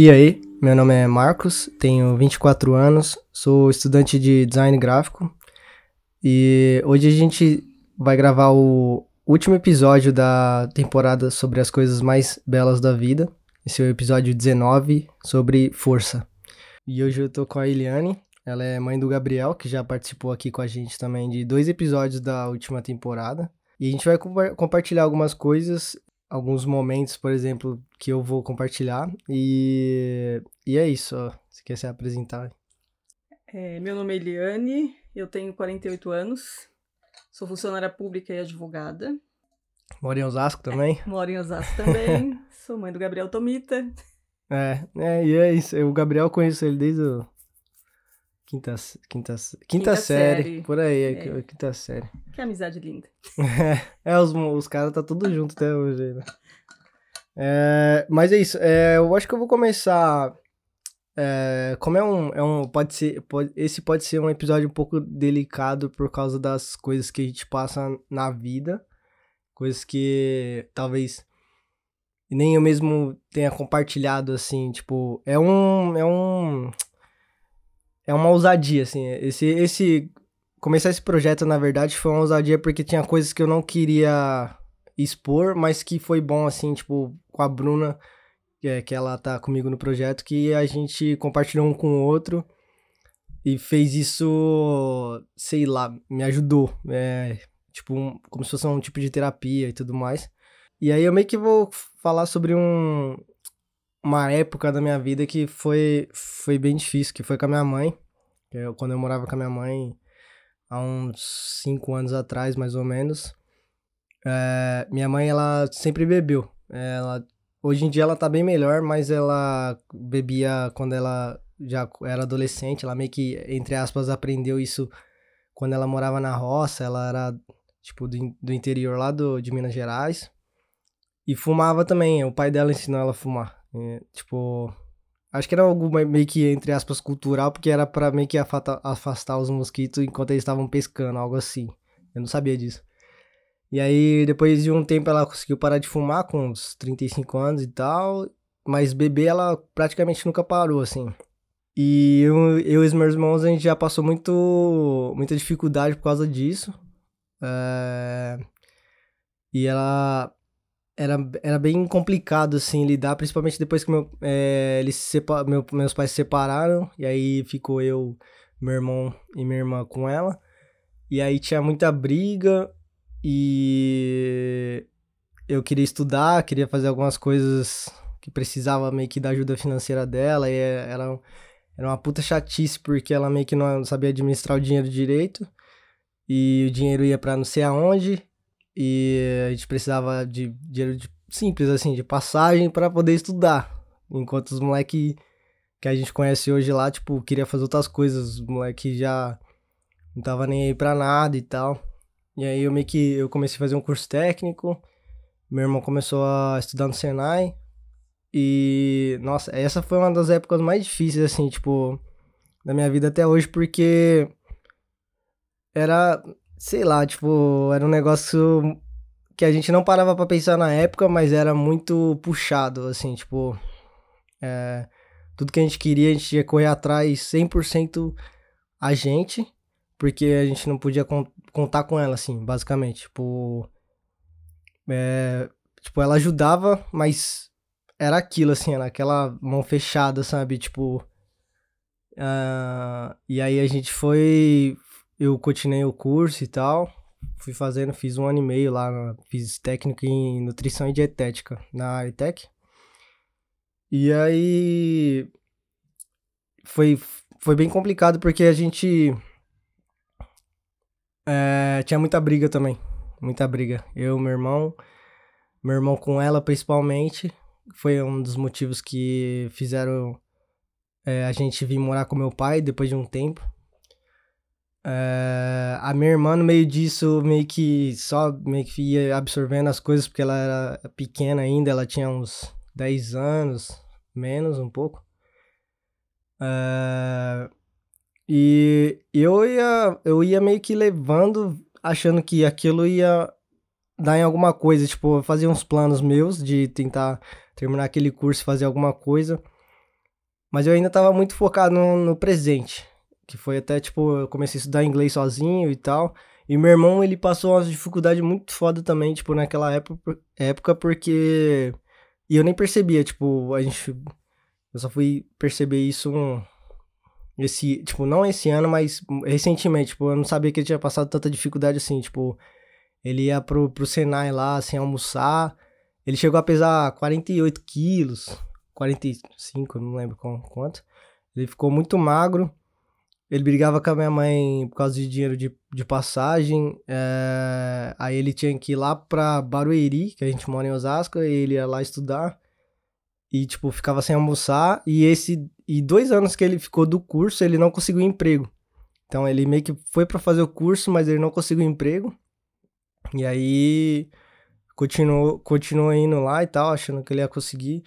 E aí, meu nome é Marcos, tenho 24 anos, sou estudante de design gráfico e hoje a gente vai gravar o último episódio da temporada sobre as coisas mais belas da vida. Esse é o episódio 19 sobre força. E hoje eu tô com a Eliane, ela é mãe do Gabriel, que já participou aqui com a gente também de dois episódios da última temporada. E a gente vai compartilhar algumas coisas, alguns momentos, por exemplo, que eu vou compartilhar. E, e é isso, ó. Você quer se apresentar? É, meu nome é Eliane, eu tenho 48 anos, sou funcionária pública e advogada. Moro em Osasco também? É, moro em Osasco também, sou mãe do Gabriel Tomita. É, é, e é isso. O Gabriel conheço ele desde o quinta, quinta, quinta, quinta série, série, por aí, é. quinta série. Que amizade linda. É, é os, os caras tá tudo junto até hoje, né? É, mas é isso, é, eu acho que eu vou começar. É, como é um, é um. Pode ser. Pode, esse pode ser um episódio um pouco delicado por causa das coisas que a gente passa na vida. Coisas que talvez nem eu mesmo tenha compartilhado, assim, tipo, é um. É um. É uma ousadia, assim. Esse. esse começar esse projeto, na verdade, foi uma ousadia porque tinha coisas que eu não queria expor, mas que foi bom, assim, tipo, com a Bruna, que, é, que ela tá comigo no projeto, que a gente compartilhou um com o outro e fez isso, sei lá, me ajudou. É, tipo, um, como se fosse um tipo de terapia e tudo mais. E aí eu meio que vou falar sobre um, uma época da minha vida que foi, foi bem difícil, que foi com a minha mãe. Eu, quando eu morava com a minha mãe, há uns cinco anos atrás, mais ou menos. É, minha mãe, ela sempre bebeu. Ela, hoje em dia ela tá bem melhor, mas ela bebia quando ela já era adolescente. Ela meio que, entre aspas, aprendeu isso quando ela morava na roça. Ela era, tipo, do, do interior lá do, de Minas Gerais. E fumava também, o pai dela ensinou ela a fumar. E, tipo, acho que era algo meio que, entre aspas, cultural, porque era para meio que afastar os mosquitos enquanto eles estavam pescando, algo assim. Eu não sabia disso. E aí, depois de um tempo, ela conseguiu parar de fumar, com uns 35 anos e tal. Mas beber, ela praticamente nunca parou, assim. E eu, eu e os meus irmãos, a gente já passou muito, muita dificuldade por causa disso. É... E ela era, era bem complicado, assim, lidar, principalmente depois que meu, é, eles meu, meus pais se separaram, e aí ficou eu, meu irmão e minha irmã com ela. E aí tinha muita briga, e eu queria estudar, queria fazer algumas coisas que precisava meio que da ajuda financeira dela, e era, era uma puta chatice, porque ela meio que não sabia administrar o dinheiro direito, e o dinheiro ia para não sei aonde, e a gente precisava de dinheiro de, simples, assim, de passagem para poder estudar. Enquanto os moleques que a gente conhece hoje lá, tipo, queria fazer outras coisas. Os moleques já não tava nem aí pra nada e tal. E aí eu meio que eu comecei a fazer um curso técnico. Meu irmão começou a estudar no Senai. E, nossa, essa foi uma das épocas mais difíceis, assim, tipo, da minha vida até hoje, porque era sei lá, tipo, era um negócio que a gente não parava para pensar na época, mas era muito puxado, assim, tipo, é, tudo que a gente queria, a gente ia correr atrás 100% a gente, porque a gente não podia contar com ela, assim, basicamente, tipo, é, tipo, ela ajudava, mas era aquilo, assim, era aquela mão fechada, sabe, tipo, uh, e aí a gente foi, eu continuei o curso e tal. Fui fazendo, fiz um ano e meio lá, fiz técnico em nutrição e dietética na Aritec. E aí foi, foi bem complicado porque a gente é, tinha muita briga também. Muita briga. Eu, meu irmão, meu irmão com ela principalmente. Foi um dos motivos que fizeram é, a gente vir morar com meu pai depois de um tempo. É, a minha irmã, no meio disso, meio que só meio que ia absorvendo as coisas, porque ela era pequena ainda, ela tinha uns 10 anos, menos um pouco. É, e eu ia, eu ia meio que levando, achando que aquilo ia dar em alguma coisa. Tipo, eu fazia uns planos meus de tentar terminar aquele curso, fazer alguma coisa. Mas eu ainda tava muito focado no, no presente. Que foi até, tipo, eu comecei a estudar inglês sozinho e tal. E meu irmão, ele passou umas dificuldades muito foda também, tipo, naquela época, época porque... E eu nem percebia, tipo, a gente... Eu só fui perceber isso um, esse, tipo, não esse ano, mas recentemente, tipo, eu não sabia que ele tinha passado tanta dificuldade assim, tipo, ele ia pro, pro Senai lá, assim, almoçar, ele chegou a pesar 48 quilos, 45, não lembro quanto, ele ficou muito magro, ele brigava com a minha mãe por causa de dinheiro de, de passagem. É... Aí ele tinha que ir lá pra Barueri, que a gente mora em Osasco, e ele ia lá estudar. E, tipo, ficava sem almoçar. E esse. E dois anos que ele ficou do curso, ele não conseguiu emprego. Então ele meio que foi para fazer o curso, mas ele não conseguiu emprego. E aí continuou, continuou indo lá e tal, achando que ele ia conseguir.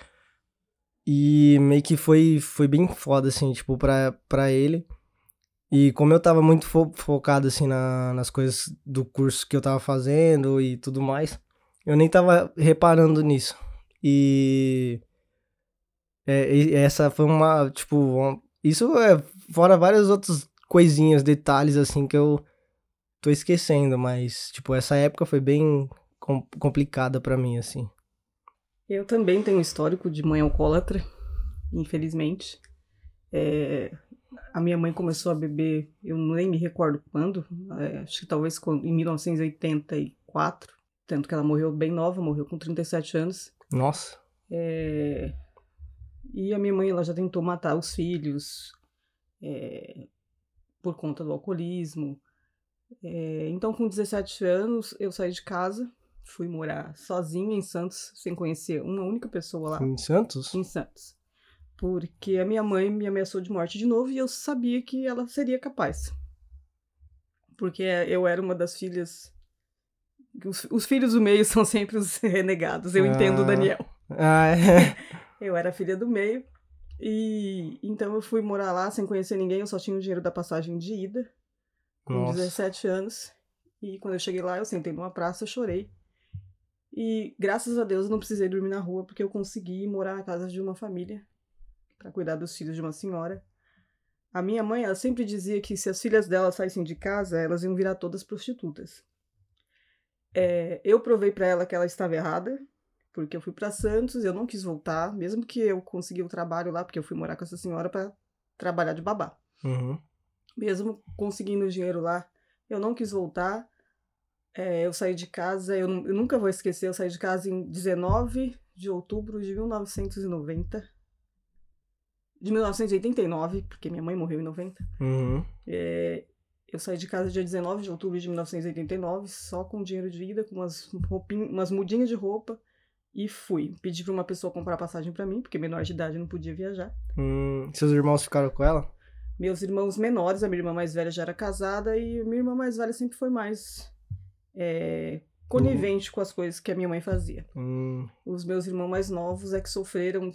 E meio que foi, foi bem foda, assim, tipo, pra, pra ele. E como eu tava muito fo focado, assim, na, nas coisas do curso que eu tava fazendo e tudo mais, eu nem tava reparando nisso. E, é, e essa foi uma, tipo, uma, isso é fora várias outras coisinhas, detalhes, assim, que eu tô esquecendo, mas, tipo, essa época foi bem com complicada para mim, assim. Eu também tenho um histórico de mãe alcoólatra, infelizmente. É, a minha mãe começou a beber, eu nem me recordo quando, é, acho que talvez em 1984, tanto que ela morreu bem nova, morreu com 37 anos. Nossa. É, e a minha mãe ela já tentou matar os filhos é, por conta do alcoolismo. É, então, com 17 anos, eu saí de casa, fui morar sozinha em Santos, sem conhecer uma única pessoa lá. Em Santos? Em Santos porque a minha mãe me ameaçou de morte de novo e eu sabia que ela seria capaz. Porque eu era uma das filhas. Os, os filhos do meio são sempre os renegados, eu ah. entendo Daniel. Ah, é. Eu era filha do meio. E então eu fui morar lá sem conhecer ninguém, eu só tinha o dinheiro da passagem de ida, com Nossa. 17 anos. E quando eu cheguei lá, eu sentei numa praça, chorei. E graças a Deus eu não precisei dormir na rua, porque eu consegui morar na casa de uma família para cuidar dos filhos de uma senhora. A minha mãe, ela sempre dizia que se as filhas dela saíssem de casa, elas iam virar todas prostitutas. É, eu provei para ela que ela estava errada, porque eu fui para Santos, eu não quis voltar, mesmo que eu consegui o trabalho lá, porque eu fui morar com essa senhora para trabalhar de babá. Uhum. Mesmo conseguindo dinheiro lá, eu não quis voltar. É, eu saí de casa, eu, eu nunca vou esquecer, eu saí de casa em 19 de outubro de 1990 de 1989, porque minha mãe morreu em 90. Uhum. É, eu saí de casa dia 19 de outubro de 1989, só com dinheiro de ida, com umas, roupinhas, umas mudinhas de roupa, e fui. Pedi pra uma pessoa comprar passagem para mim, porque menor de idade não podia viajar. Hum, seus irmãos ficaram com ela? Meus irmãos menores, a minha irmã mais velha já era casada, e a minha irmã mais velha sempre foi mais é, conivente uhum. com as coisas que a minha mãe fazia. Hum. Os meus irmãos mais novos é que sofreram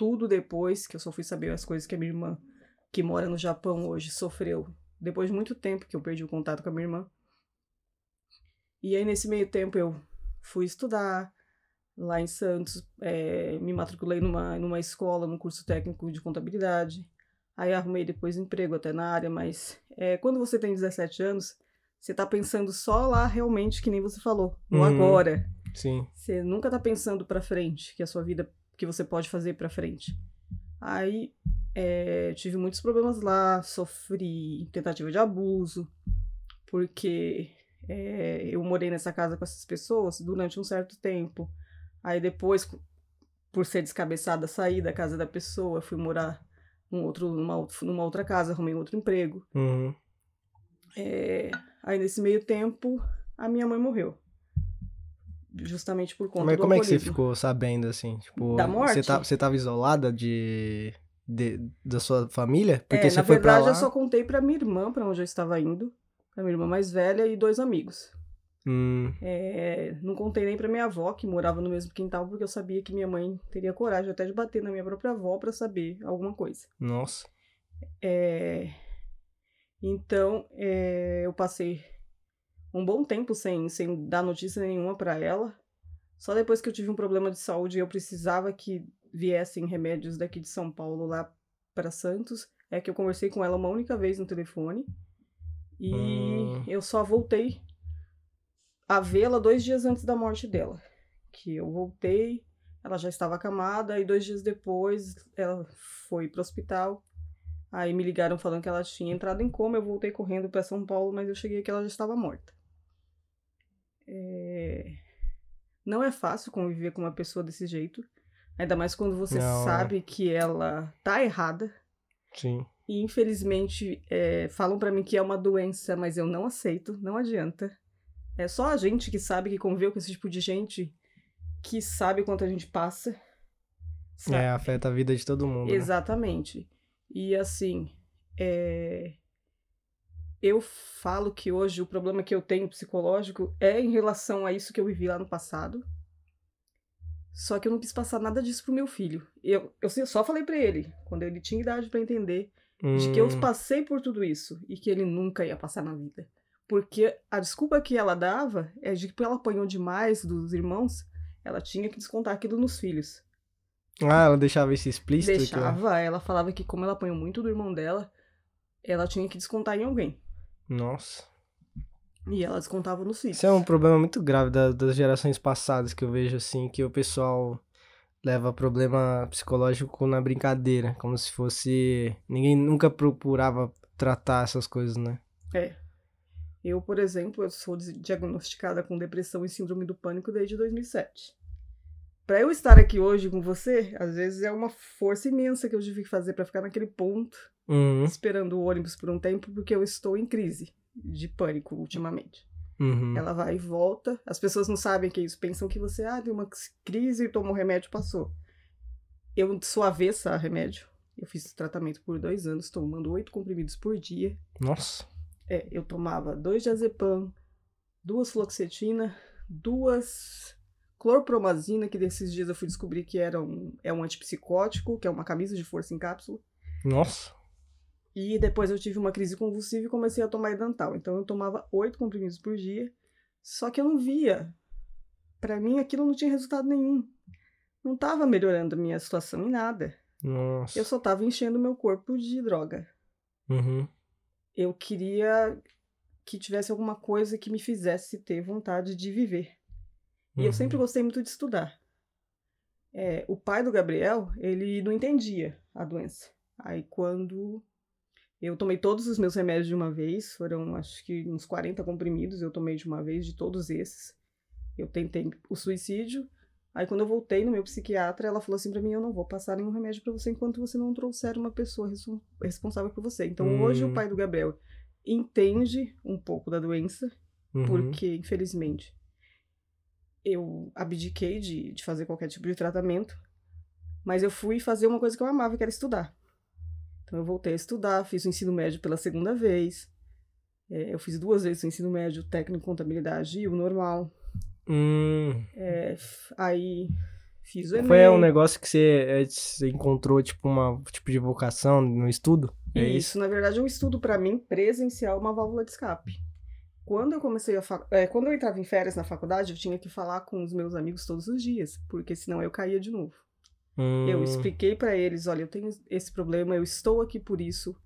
tudo depois, que eu só fui saber as coisas que a minha irmã, que mora no Japão hoje, sofreu. Depois de muito tempo que eu perdi o contato com a minha irmã. E aí, nesse meio tempo, eu fui estudar lá em Santos, é, me matriculei numa, numa escola, num curso técnico de contabilidade. Aí arrumei depois emprego até na área, mas é, quando você tem 17 anos, você tá pensando só lá realmente, que nem você falou, no uhum. agora. Sim. Você nunca tá pensando pra frente, que a sua vida que você pode fazer para frente. Aí é, tive muitos problemas lá, sofri tentativa de abuso, porque é, eu morei nessa casa com essas pessoas durante um certo tempo. Aí depois, por ser descabeçada, saí da casa da pessoa, fui morar num outro, numa, numa outra casa, arrumei outro emprego. Uhum. É, aí nesse meio tempo, a minha mãe morreu justamente por conta Mas do como é que você ficou sabendo, assim? Tipo, da morte? Você, tá, você tava isolada de, de, da sua família? Porque é, você na foi verdade, pra lá... eu só contei pra minha irmã, pra onde eu estava indo. Pra minha irmã mais velha e dois amigos. Hum. É, não contei nem pra minha avó, que morava no mesmo quintal, porque eu sabia que minha mãe teria coragem até de bater na minha própria avó para saber alguma coisa. Nossa. É, então, é, eu passei um bom tempo sem, sem dar notícia nenhuma para ela. Só depois que eu tive um problema de saúde e eu precisava que viessem remédios daqui de São Paulo lá para Santos é que eu conversei com ela uma única vez no telefone e hum. eu só voltei a vê-la dois dias antes da morte dela. Que eu voltei, ela já estava acamada e dois dias depois ela foi para o hospital. Aí me ligaram falando que ela tinha entrado em coma. Eu voltei correndo para São Paulo, mas eu cheguei que ela já estava morta. É... Não é fácil conviver com uma pessoa desse jeito. Ainda mais quando você Não, é. sabe é. que ela tá errada. Sim. E infelizmente é, falam para mim que é uma doença, mas eu não aceito, não adianta. É só a gente que sabe que conviveu com esse tipo de gente que sabe quanto a gente passa. Sabe? É, afeta a vida de todo mundo. Né? Exatamente. Né? E assim, é... eu falo que hoje o problema que eu tenho psicológico é em relação a isso que eu vivi lá no passado. Só que eu não quis passar nada disso pro meu filho. Eu, eu só falei para ele, quando ele tinha idade para entender, hum. de que eu hum. passei por tudo isso e que ele nunca ia passar na vida. Porque a desculpa que ela dava é de que ela apanhou demais dos irmãos, ela tinha que descontar aquilo nos filhos. Ah, ela deixava isso explícito? Deixava. Ela falava que como ela apanhou muito do irmão dela, ela tinha que descontar em alguém. Nossa. E ela descontava nos filhos. Isso é um problema muito grave da, das gerações passadas que eu vejo, assim, que o pessoal leva problema psicológico na brincadeira, como se fosse... Ninguém nunca procurava tratar essas coisas, né? É. Eu, por exemplo, eu sou diagnosticada com depressão e síndrome do pânico desde 2007. Para eu estar aqui hoje com você, às vezes é uma força imensa que eu tive que fazer para ficar naquele ponto, uhum. esperando o ônibus por um tempo, porque eu estou em crise de pânico ultimamente. Uhum. Ela vai e volta. As pessoas não sabem que é isso, pensam que você ah, tem uma crise e tomou remédio passou. Eu sou avessa a remédio. Eu fiz tratamento por dois anos, tomando oito comprimidos por dia. Nossa. É, eu tomava dois diazepam, duas fluoxetina, duas clorpromazina, que desses dias eu fui descobrir que era um, é um antipsicótico, que é uma camisa de força em cápsula. Nossa. E depois eu tive uma crise convulsiva e comecei a tomar edantal. Então eu tomava oito comprimidos por dia, só que eu não via. Para mim aquilo não tinha resultado nenhum. Não estava melhorando a minha situação em nada. Nossa. Eu só estava enchendo meu corpo de droga. Uhum. Eu queria que tivesse alguma coisa que me fizesse ter vontade de viver. E eu sempre uhum. gostei muito de estudar. É, o pai do Gabriel, ele não entendia a doença. Aí quando eu tomei todos os meus remédios de uma vez, foram acho que uns 40 comprimidos, eu tomei de uma vez de todos esses. Eu tentei o suicídio. Aí quando eu voltei no meu psiquiatra, ela falou assim para mim: "Eu não vou passar nenhum remédio para você enquanto você não trouxer uma pessoa responsável por você". Então hum. hoje o pai do Gabriel entende um pouco da doença, uhum. porque infelizmente eu abdiquei de, de fazer qualquer tipo de tratamento, mas eu fui fazer uma coisa que eu amava, que era estudar. Então eu voltei a estudar, fiz o ensino médio pela segunda vez. É, eu fiz duas vezes o ensino médio, técnico contabilidade e o normal. Hum. É, aí fiz o Enem. Foi um negócio que você, é, você encontrou, tipo, uma tipo de vocação no estudo? É isso, isso? na verdade, um estudo para mim presencial uma válvula de escape. Quando eu comecei a fac... é, quando eu entrava em férias na faculdade, eu tinha que falar com os meus amigos todos os dias, porque senão eu caía de novo. Hum. Eu expliquei para eles, olha, eu tenho esse problema, eu estou aqui por isso.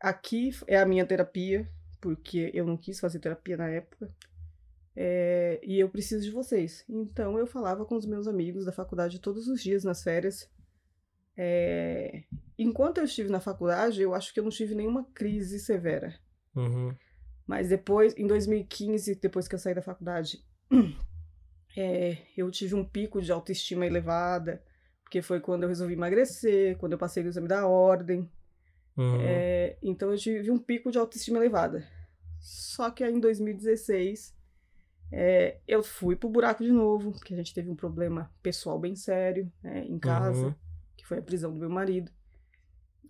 Aqui é a minha terapia, porque eu não quis fazer terapia na época. É, e eu preciso de vocês. Então eu falava com os meus amigos da faculdade todos os dias nas férias. É, enquanto eu estive na faculdade, eu acho que eu não tive nenhuma crise severa. Uhum. Mas depois, em 2015, depois que eu saí da faculdade, é, eu tive um pico de autoestima elevada porque foi quando eu resolvi emagrecer, quando eu passei no exame da ordem. Uhum. É, então eu tive um pico de autoestima elevada. Só que aí em 2016 é, eu fui pro buraco de novo, porque a gente teve um problema pessoal bem sério né, em casa, uhum. que foi a prisão do meu marido.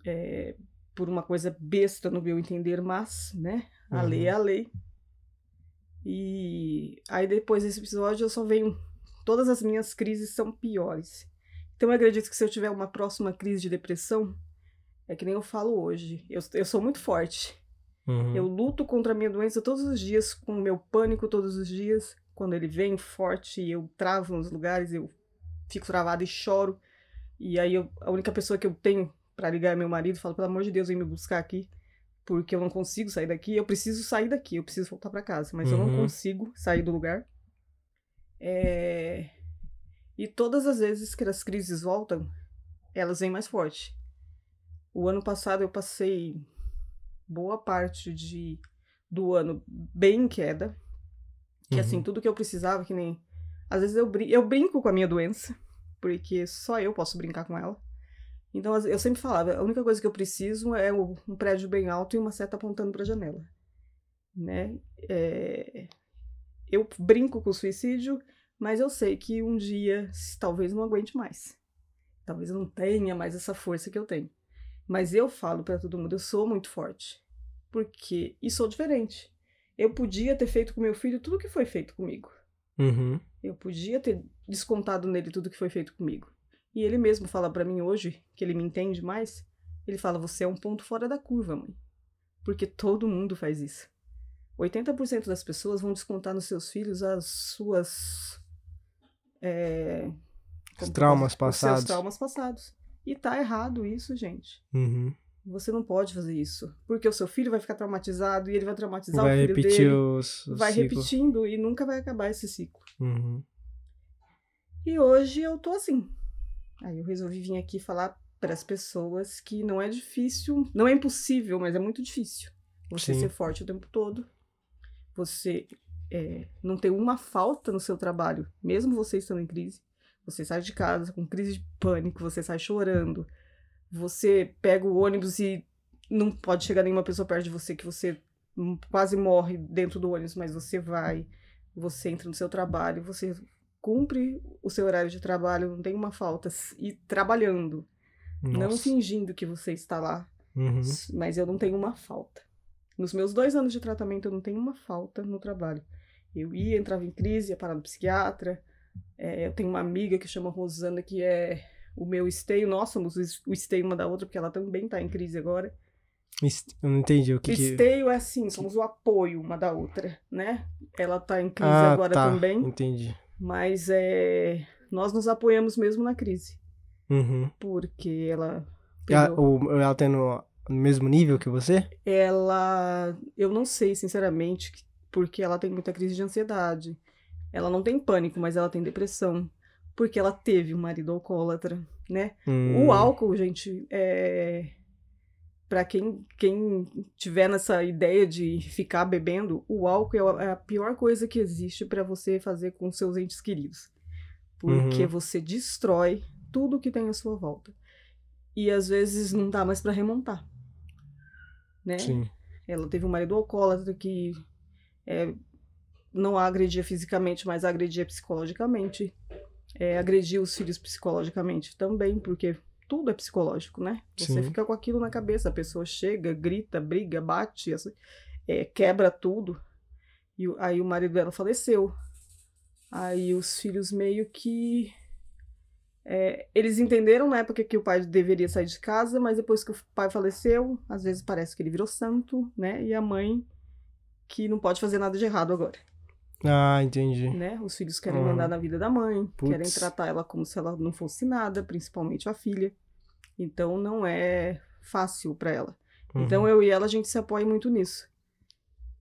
É, por uma coisa besta no meu entender, mas, né, a uhum. lei é a lei. E aí depois desse episódio eu só venho. Todas as minhas crises são piores. Então eu acredito que se eu tiver uma próxima crise de depressão, é que nem eu falo hoje. Eu, eu sou muito forte. Uhum. Eu luto contra a minha doença todos os dias, com o meu pânico todos os dias. Quando ele vem forte, eu travo nos lugares, eu fico travada e choro. E aí eu, a única pessoa que eu tenho para ligar é meu marido, falo, pelo amor de Deus, vem me buscar aqui, porque eu não consigo sair daqui, eu preciso sair daqui, eu preciso voltar para casa, mas uhum. eu não uhum. consigo sair do lugar. É... E todas as vezes que as crises voltam, elas vêm mais forte. O ano passado eu passei boa parte de, do ano bem em queda. Que assim, uhum. assim, tudo que eu precisava, que nem. Às vezes eu, brin eu brinco com a minha doença, porque só eu posso brincar com ela. Então eu sempre falava, a única coisa que eu preciso é um prédio bem alto e uma seta apontando para a janela. Né? É... Eu brinco com o suicídio, mas eu sei que um dia talvez não aguente mais. Talvez eu não tenha mais essa força que eu tenho. Mas eu falo para todo mundo, eu sou muito forte. Porque e sou diferente. Eu podia ter feito com meu filho tudo que foi feito comigo. Uhum. Eu podia ter descontado nele tudo que foi feito comigo. E ele mesmo fala para mim hoje, que ele me entende mais, ele fala: "Você é um ponto fora da curva, mãe". Porque todo mundo faz isso. 80% das pessoas vão descontar nos seus filhos as suas é, os traumas passados. Os traumas passados. E tá errado isso, gente. Uhum. Você não pode fazer isso. Porque o seu filho vai ficar traumatizado e ele vai traumatizar vai o filho repetir dele. Os, o vai ciclo. repetindo e nunca vai acabar esse ciclo. Uhum. E hoje eu tô assim. Aí eu resolvi vir aqui falar para as pessoas que não é difícil, não é impossível, mas é muito difícil. Você Sim. ser forte o tempo todo. Você é, não ter uma falta no seu trabalho, mesmo você estando em crise. Você sai de casa com crise de pânico, você sai chorando. Você pega o ônibus e não pode chegar nenhuma pessoa perto de você que você quase morre dentro do ônibus, mas você vai, você entra no seu trabalho, você cumpre o seu horário de trabalho, não tem uma falta, e trabalhando. Nossa. Não fingindo que você está lá. Uhum. Mas eu não tenho uma falta. Nos meus dois anos de tratamento, eu não tenho uma falta no trabalho. Eu ia, entrava em crise, ia parar no psiquiatra, é, eu tenho uma amiga que chama Rosana, que é o meu esteio. Nós somos o esteio uma da outra, porque ela também tá em crise agora. Eu não entendi o que. Esteio que... é assim, somos o apoio uma da outra, né? Ela tá em crise ah, agora tá. também. Entendi. Mas é, nós nos apoiamos mesmo na crise. Uhum. Porque ela. Ela, ela tá no mesmo nível que você? Ela. Eu não sei, sinceramente, porque ela tem muita crise de ansiedade. Ela não tem pânico, mas ela tem depressão. Porque ela teve um marido alcoólatra, né? Hum. O álcool, gente, é. Pra quem, quem tiver nessa ideia de ficar bebendo, o álcool é a pior coisa que existe para você fazer com seus entes queridos. Porque uhum. você destrói tudo que tem à sua volta. E às vezes não dá mais para remontar. Né? Sim. Ela teve um marido alcoólatra que é, não a agredia fisicamente, mas a agredia psicologicamente. É, agredir os filhos psicologicamente também, porque tudo é psicológico, né? Você Sim. fica com aquilo na cabeça, a pessoa chega, grita, briga, bate, é, quebra tudo. E aí o marido dela faleceu. Aí os filhos meio que. É, eles entenderam na época que o pai deveria sair de casa, mas depois que o pai faleceu, às vezes parece que ele virou santo, né? E a mãe que não pode fazer nada de errado agora. Ah, entendi. Né? Os filhos querem uhum. mandar na vida da mãe, Puts. querem tratar ela como se ela não fosse nada, principalmente a filha. Então não é fácil para ela. Uhum. Então eu e ela a gente se apoia muito nisso.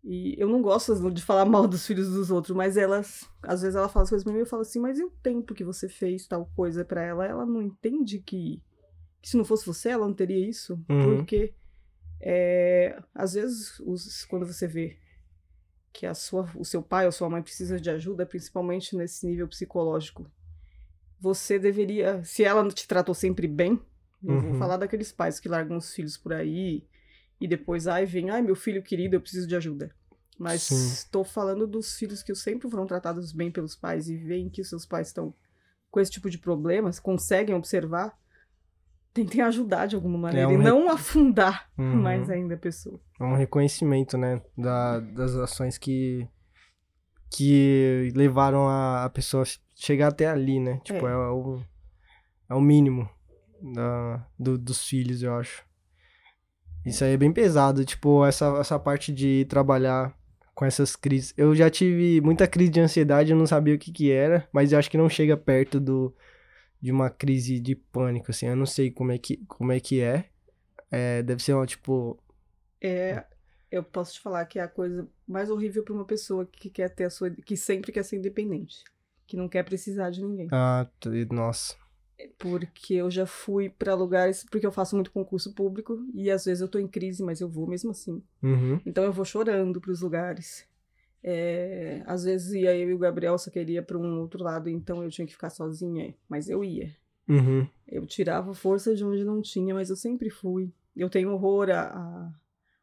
E eu não gosto de falar mal dos filhos dos outros, mas elas, às vezes ela fala as coisas pra mim e eu falo assim, mas e o tempo que você fez tal coisa para ela? Ela não entende que, que, se não fosse você, ela não teria isso. Uhum. Porque é, às vezes, os, quando você vê que a sua, o seu pai ou sua mãe precisa de ajuda, principalmente nesse nível psicológico, você deveria, se ela te tratou sempre bem, eu vou uhum. falar daqueles pais que largam os filhos por aí e depois, ai, vem, ai, meu filho querido, eu preciso de ajuda. Mas estou falando dos filhos que sempre foram tratados bem pelos pais e veem que os seus pais estão com esse tipo de problemas, conseguem observar tentem ajudar de alguma maneira é um e não afundar uhum. mais ainda a pessoa. É um reconhecimento, né, da, das ações que que levaram a, a pessoa chegar até ali, né? Tipo, é, é o, é o mínimo da, do, dos filhos, eu acho. Isso aí é bem pesado, tipo, essa, essa parte de trabalhar com essas crises. Eu já tive muita crise de ansiedade, eu não sabia o que que era, mas eu acho que não chega perto do, de uma crise de pânico, assim. Eu não sei como é que, como é, que é. é deve ser uma, tipo... É, eu posso te falar que é a coisa mais horrível para uma pessoa que quer ter a sua... que sempre quer ser independente. Que não quer precisar de ninguém. Ah, nossa. Porque eu já fui para lugares... Porque eu faço muito concurso público. E às vezes eu tô em crise, mas eu vou mesmo assim. Uhum. Então eu vou chorando pros lugares. É, às vezes ia eu e o Gabriel só queria para um outro lado, então eu tinha que ficar sozinha, mas eu ia. Uhum. Eu tirava força de onde não tinha, mas eu sempre fui. Eu tenho horror a, a,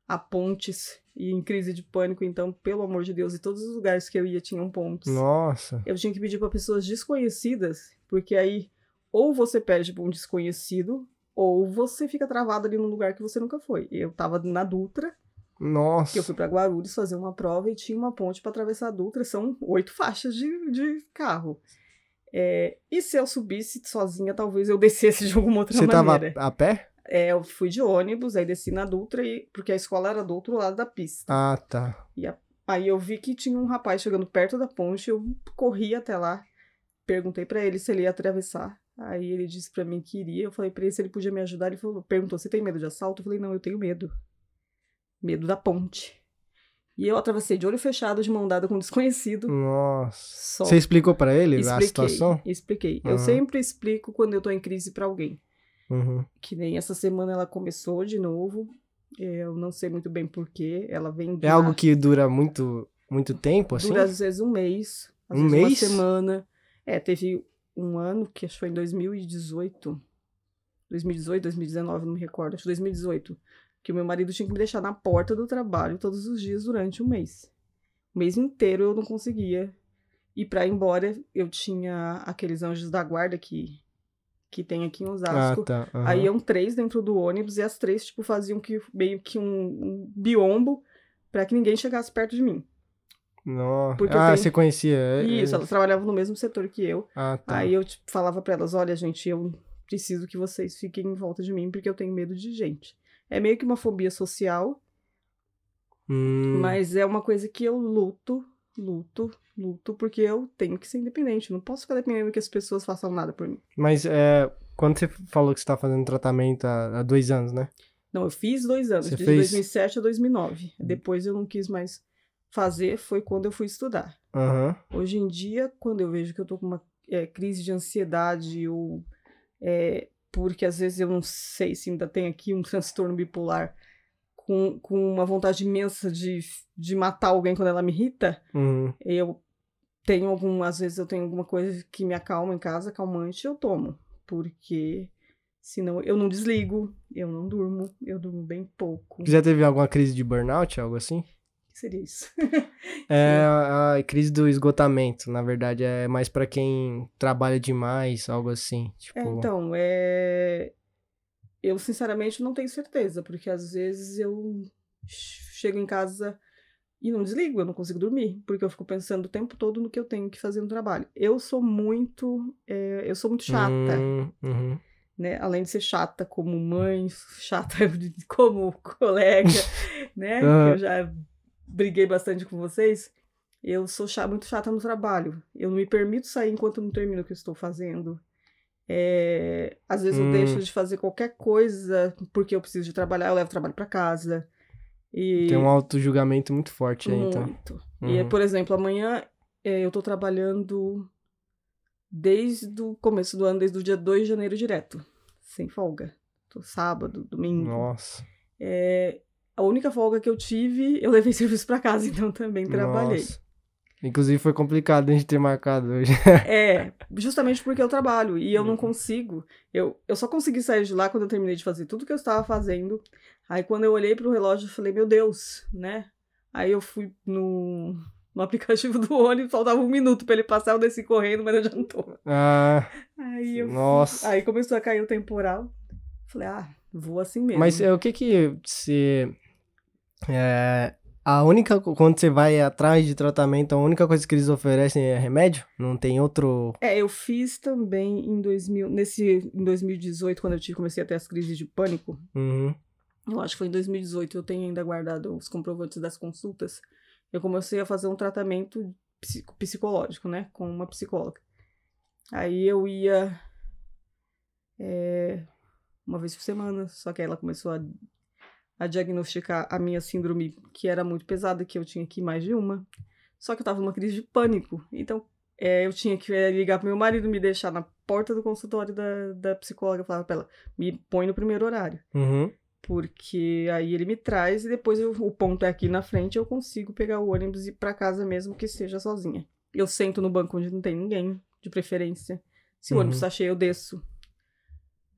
a, pontes e em crise de pânico, então, pelo amor de Deus, e todos os lugares que eu ia tinham pontes. Nossa. Eu tinha que pedir para pessoas desconhecidas, porque aí ou você pede para um desconhecido, ou você fica travado ali num lugar que você nunca foi. Eu tava na Dutra, nossa. Que eu fui para Guarulhos fazer uma prova e tinha uma ponte para atravessar a Dutra, são oito faixas de, de carro. É, e se eu subisse sozinha, talvez eu descesse de alguma outra Você maneira. Você tava a pé? É, eu fui de ônibus, aí desci na Dutra, e, porque a escola era do outro lado da pista. Ah, tá. E a, aí eu vi que tinha um rapaz chegando perto da ponte, eu corri até lá, perguntei para ele se ele ia atravessar. Aí ele disse para mim que iria, eu falei para ele se ele podia me ajudar, ele falou, perguntou, você tem medo de assalto? Eu falei, não, eu tenho medo medo da ponte. E eu atravessei de olho fechado, de mão dada com um desconhecido. Nossa. Só... Você explicou para ele expliquei, a situação? Expliquei. Uhum. Eu sempre explico quando eu tô em crise para alguém. Uhum. Que nem essa semana ela começou de novo. Eu não sei muito bem porquê. Ela vem. É algo que dura muito, muito tempo, assim? Dura às vezes um mês. Às um vezes mês? Uma semana. É, teve um ano, que acho que foi em 2018. 2018, 2019, não me recordo. Acho que 2018 que o meu marido tinha que me deixar na porta do trabalho todos os dias durante um mês. O mês inteiro eu não conseguia ir para ir embora. Eu tinha aqueles anjos da guarda que que tem aqui em Osasco. Ah, tá. uhum. Aí iam três dentro do ônibus e as três tipo faziam que meio que um, um biombo para que ninguém chegasse perto de mim. Nossa. Porque ah, tenho... você conhecia? Isso, elas trabalhavam no mesmo setor que eu. Ah, tá. Aí eu tipo, falava para elas, olha, gente, eu preciso que vocês fiquem em volta de mim porque eu tenho medo de gente. É meio que uma fobia social. Hum. Mas é uma coisa que eu luto, luto, luto, porque eu tenho que ser independente. Não posso ficar dependendo que as pessoas façam nada por mim. Mas é, quando você falou que você tá fazendo tratamento há, há dois anos, né? Não, eu fiz dois anos, você de fez... 2007 a 2009. Depois eu não quis mais fazer, foi quando eu fui estudar. Uhum. Hoje em dia, quando eu vejo que eu tô com uma é, crise de ansiedade ou é, porque às vezes eu não sei se ainda tem aqui um transtorno bipolar com, com uma vontade imensa de, de matar alguém quando ela me irrita. Uhum. Eu tenho algum, às vezes eu tenho alguma coisa que me acalma em casa, calmante, eu tomo, porque senão eu não desligo, eu não durmo, eu durmo bem pouco. Já teve alguma crise de burnout, algo assim? Seria isso? é a, a, crise do esgotamento, na verdade, é mais para quem trabalha demais, algo assim. Tipo... É, então, é... eu sinceramente não tenho certeza, porque às vezes eu chego em casa e não desligo, eu não consigo dormir, porque eu fico pensando o tempo todo no que eu tenho que fazer no trabalho. Eu sou muito, é, eu sou muito chata. Hum, uhum. Né? Além de ser chata como mãe, chata como colega, né? Uhum. Eu já briguei bastante com vocês, eu sou chata, muito chata no trabalho. Eu não me permito sair enquanto não termino o que eu estou fazendo. É, às vezes hum. eu deixo de fazer qualquer coisa porque eu preciso de trabalhar, eu levo trabalho para casa. E... Tem um auto-julgamento muito forte aí, então. Muito. Uhum. E, por exemplo, amanhã é, eu tô trabalhando desde o começo do ano, desde o dia 2 de janeiro direto. Sem folga. Tô sábado, domingo. Nossa. É, a única folga que eu tive, eu levei serviço para casa, então também trabalhei. Nossa. Inclusive foi complicado a gente ter marcado hoje. é, justamente porque eu trabalho e eu não uhum. consigo. Eu, eu só consegui sair de lá quando eu terminei de fazer tudo que eu estava fazendo. Aí quando eu olhei pro relógio, eu falei, meu Deus, né? Aí eu fui no, no aplicativo do ônibus, faltava um minuto para ele passar, eu desci correndo, mas não tô. Ah, aí eu, nossa. Aí começou a cair o temporal. Falei, ah, vou assim mesmo. Mas é, o que que você é, a única, quando você vai atrás de tratamento, a única coisa que eles oferecem é remédio? Não tem outro... É, eu fiz também em 2000, nesse, em 2018, quando eu tive, comecei a ter as crises de pânico. Uhum. Eu acho que foi em 2018, eu tenho ainda guardado os comprovantes das consultas. Eu comecei a fazer um tratamento psicológico, né, com uma psicóloga. Aí eu ia é, uma vez por semana. Só que aí ela começou a, a diagnosticar a minha síndrome, que era muito pesada, que eu tinha que ir mais de uma. Só que eu tava numa crise de pânico. Então, é, eu tinha que é, ligar pro meu marido, me deixar na porta do consultório da, da psicóloga. Eu falava pra ela, me põe no primeiro horário. Uhum. Porque aí ele me traz e depois eu, o ponto é aqui na frente, eu consigo pegar o ônibus e ir pra casa mesmo que seja sozinha. Eu sento no banco onde não tem ninguém, de preferência. Se o Uhum. ônibus tá cheio, eu desço.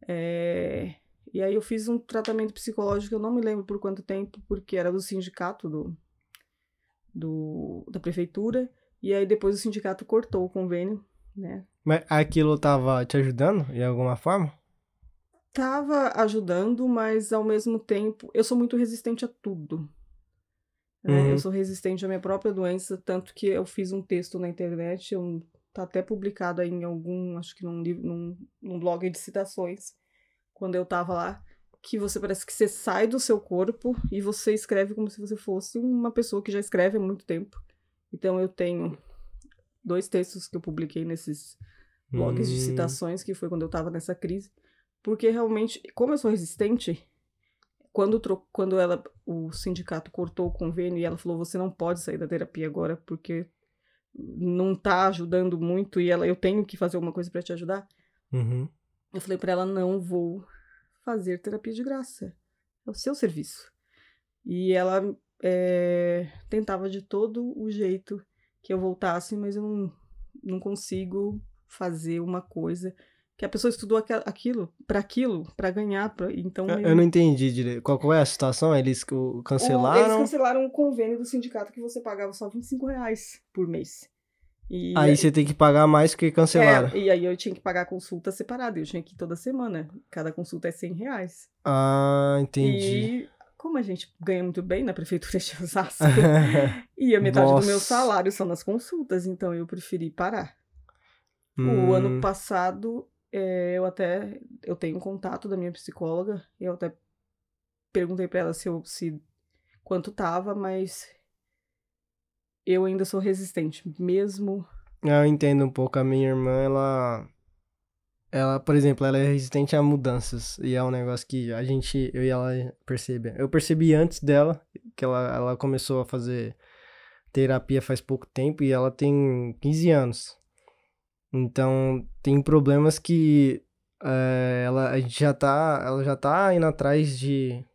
É, E aí eu fiz um tratamento psicológico, eu não me lembro por quanto tempo, porque era do sindicato do... Do... da prefeitura. E aí depois o sindicato cortou o convênio, né? Mas aquilo tava te ajudando de alguma forma? Tava ajudando, mas ao mesmo tempo eu sou muito resistente a tudo. né? Uhum. Eu sou resistente à minha própria doença, tanto que eu fiz um texto na internet, eu, tá até publicado aí em algum, acho que num, num, num blog de citações, quando eu tava lá, que você parece que você sai do seu corpo e você escreve como se você fosse uma pessoa que já escreve há muito tempo. Então eu tenho dois textos que eu publiquei nesses blogs de Hum. citações, que foi quando eu tava nessa crise. Porque realmente, como eu sou resistente, quando, tro- quando ela, o sindicato cortou o convênio e ela falou, você não pode sair da terapia agora porque não tá ajudando muito e ela, eu tenho que fazer alguma coisa para te ajudar. Uhum. Eu falei para ela, não vou fazer terapia de graça. É o seu serviço. E ela é, tentava de todo o jeito que eu voltasse, mas eu não, não consigo fazer uma coisa que a pessoa estudou aquilo para aquilo, para ganhar, pra, então Eu, eu- eu não entendi direito. Qual, qual é a situação? Eles o, o- Eles cancelaram? cancelaram o convênio do sindicato que você pagava só 25 reais por mês. E Aí você tem que pagar mais que cancelaram. É, e aí eu tinha que pagar a consulta separada, eu tinha que ir toda semana. Cada consulta é 100 reais. Ah, entendi. E como a gente ganha muito bem na prefeitura de Osasco, e a metade do meu Nossa. salário são nas consultas, então eu preferi parar. Hum, O ano passado, é, eu até eu tenho contato da minha psicóloga, eu até perguntei pra ela se eu se quanto tava, mas eu ainda sou resistente, mesmo Eu entendo um pouco. A minha irmã, ela. Ela, por exemplo, ela é resistente a mudanças. E é um negócio que a gente, eu e ela percebe. Eu percebi antes dela, que ela, ela começou a fazer terapia faz pouco tempo e ela tem 15 anos. Então, tem problemas que eh, ela, já tá, ela já tá indo atrás de,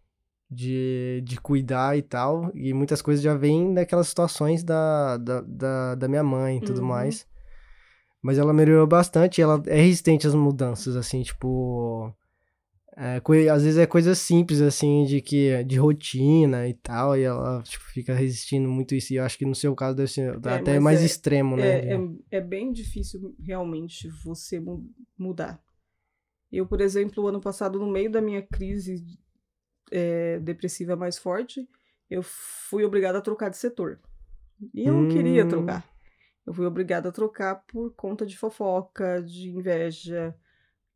de, de cuidar e tal. E muitas coisas já vêm daquelas situações da, da, da, da minha mãe e tudo Uhum. mais. Mas ela melhorou bastante, ela é resistente às mudanças, assim, tipo. é, às vezes é coisas simples, assim, de que de rotina e tal, e ela tipo, fica resistindo muito isso. E eu acho que no seu caso deve ser até mas mais é- extremo, né? É, é, é bem difícil realmente você mu- mudar. Eu, por exemplo, o ano passado, no meio da minha crise é, depressiva mais forte, eu fui obrigada a trocar de setor. E eu não queria Hum. trocar. Eu fui obrigada a trocar por conta de fofoca, de inveja,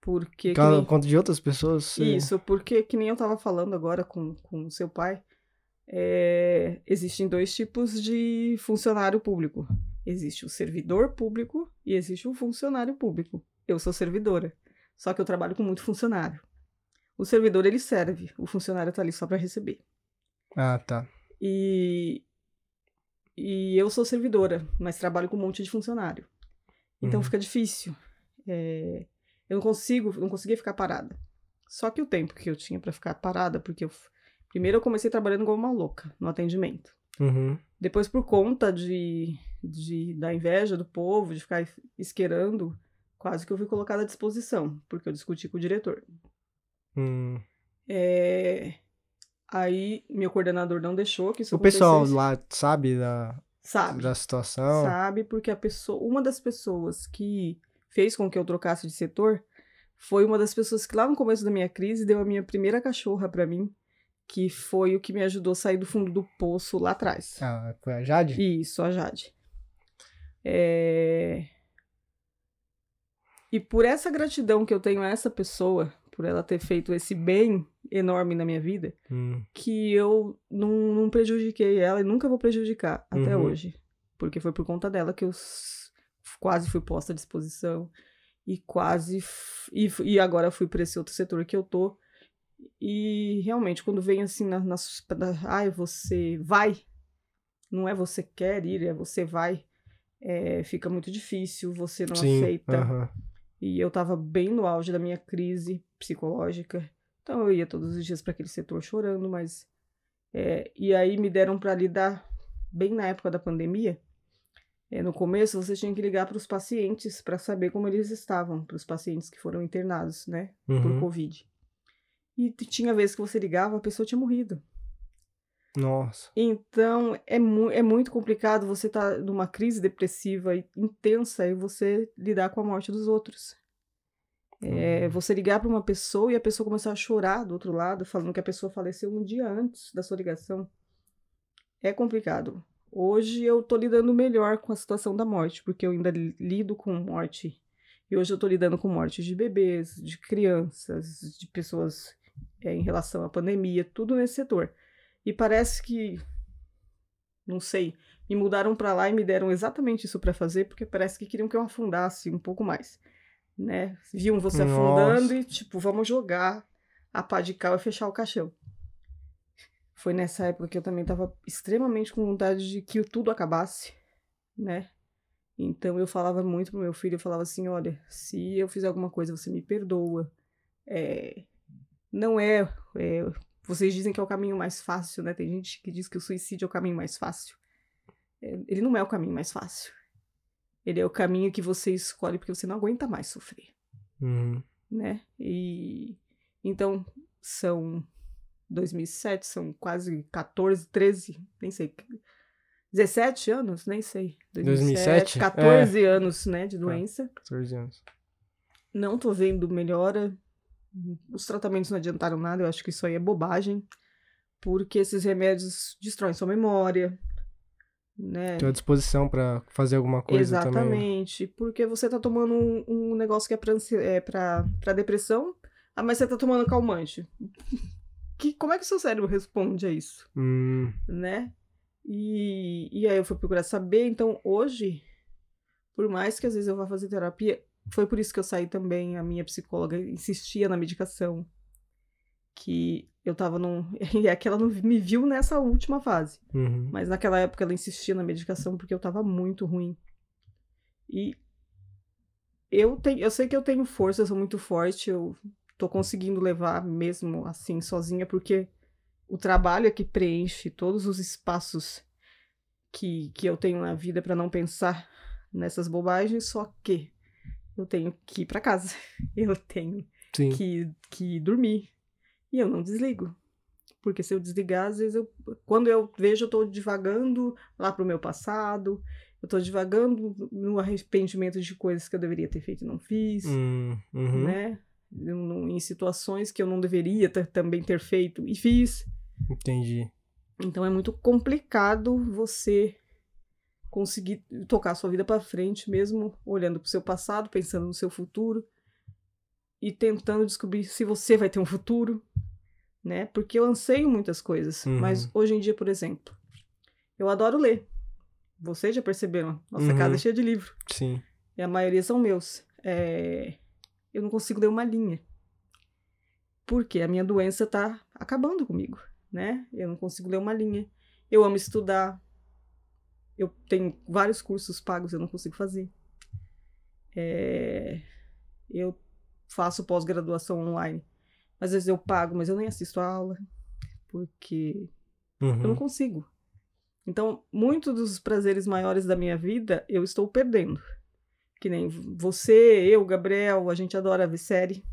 porque. Por nem- conta de outras pessoas? você- Isso, porque que nem eu tava falando agora com o seu pai, é, existem dois tipos de funcionário público. Existe o servidor público e existe o funcionário público. Eu sou servidora, só que eu trabalho com muito funcionário. O servidor ele serve, o funcionário tá ali só para receber. Ah, tá. E e eu sou servidora, mas trabalho com um monte de funcionário. Então Uhum. fica difícil. É, eu não consigo, não conseguia ficar parada. Só que o tempo que eu tinha pra ficar parada, porque eu primeiro eu comecei trabalhando como uma louca no atendimento. Uhum. Depois por conta de, de da inveja do povo, de ficar esquerando, quase que eu fui colocada à disposição, porque eu discuti com o diretor. Hum. É, Aí meu coordenador não deixou que isso O pessoal lá sabe da, sabe. da situação? Sabe, porque a pessoa, uma das pessoas que fez com que eu trocasse de setor foi uma das pessoas que lá no começo da minha crise deu a minha primeira cachorra pra mim, que foi o que me ajudou a sair do fundo do poço lá atrás. Ah, foi a Jade? Isso, a Jade. É... E por essa gratidão que eu tenho a essa pessoa, por ela ter feito esse bem enorme na minha vida, Hum. que eu não, não prejudiquei ela e nunca vou prejudicar até Uhum. hoje. Porque foi por conta dela que eu quase fui posta à disposição. e quase. E, e agora fui para esse outro setor que eu tô. E realmente, quando vem assim na, na, ai, você vai, não é você quer ir, é você vai, é, fica muito difícil, você não Sim, aceita. Uh -huh. E eu tava bem no auge da minha crise psicológica. Então eu ia todos os dias para aquele setor chorando, mas. É, e aí me deram para lidar bem na época da pandemia. É, no começo você tinha que ligar para os pacientes para saber como eles estavam, para os pacientes que foram internados, né, uhum. por Covid. E tinha vezes que você ligava, a pessoa tinha morrido. Nossa. Então, é, mu é muito complicado você estar tá numa crise depressiva intensa e você lidar com a morte dos outros. É, uhum. você ligar para uma pessoa e a pessoa começar a chorar do outro lado, falando que a pessoa faleceu um dia antes da sua ligação. É complicado. Hoje eu tô lidando melhor com a situação da morte, porque eu ainda lido com morte. E hoje eu tô lidando com morte de bebês, de crianças, de pessoas é, em relação à pandemia, tudo nesse setor. E parece que, não sei, me mudaram para lá e me deram exatamente isso para fazer, porque parece que queriam que eu afundasse um pouco mais, né? Viam você Nossa. afundando e, tipo, vamos jogar a pá de cal e fechar o caixão. Foi nessa época que eu também estava extremamente com vontade de que tudo acabasse, né? Então eu falava muito pro meu filho, eu falava assim, olha, se eu fizer alguma coisa, você me perdoa. É, não é, é vocês dizem que é o caminho mais fácil, né? Tem gente que diz que o suicídio é o caminho mais fácil. É, ele não é o caminho mais fácil. Ele é o caminho que você escolhe porque você não aguenta mais sofrer. Uhum. Né? E então são 2007, são quase 14, 13, nem sei. 17 anos, nem sei. 2007? 14 é. anos, né, de doença. 14 anos. Não tô vendo melhora. Os tratamentos não adiantaram nada, eu acho que isso aí é bobagem. Porque esses remédios destroem sua memória, né? Tem a disposição para fazer alguma coisa Exatamente, também. Exatamente, porque você tá tomando um, um negócio que é pra, é pra, pra depressão, ah, mas você tá tomando calmante. Que, como é que o seu cérebro responde a isso? Hum. Né? E, e aí eu fui procurar saber, então hoje, por mais que às vezes eu vá fazer terapia, foi por isso que eu saí também, a minha psicóloga insistia na medicação, que eu tava num... E é que ela não me viu nessa última fase, uhum. mas naquela época ela insistia na medicação porque eu tava muito ruim. E eu, tenho, eu sei que eu tenho força, eu sou muito forte, eu tô conseguindo levar mesmo assim sozinha, porque o trabalho é que preenche todos os espaços que, que eu tenho na vida para não pensar nessas bobagens, só que eu tenho que ir para casa, eu tenho que, que dormir e eu não desligo. Porque se eu desligar, às vezes eu. Quando eu vejo, eu tô divagando lá pro meu passado, eu tô divagando no arrependimento de coisas que eu deveria ter feito e não fiz, hum, uhum. né? em situações que eu não deveria ter, também ter feito e fiz. Entendi. Então é muito complicado você conseguir tocar a sua vida para frente, mesmo olhando para o seu passado, pensando no seu futuro e tentando descobrir se você vai ter um futuro, né? Porque eu anseio muitas coisas, uhum. mas hoje em dia, por exemplo, eu adoro ler. Vocês já perceberam? Nossa uhum. casa é cheia de livro. Sim. E a maioria são meus. É eu não consigo ler uma linha. Porque a minha doença tá acabando comigo, né? Eu não consigo ler uma linha. Eu amo estudar. Eu tenho vários cursos pagos, eu não consigo fazer. É... Eu faço pós-graduação online. Às vezes eu pago, mas eu nem assisto a aula. Porque uhum. eu não uhum. consigo. Então, muitos dos prazeres maiores da minha vida eu estou perdendo. Que nem você, eu, Gabriel, a gente adora ver série,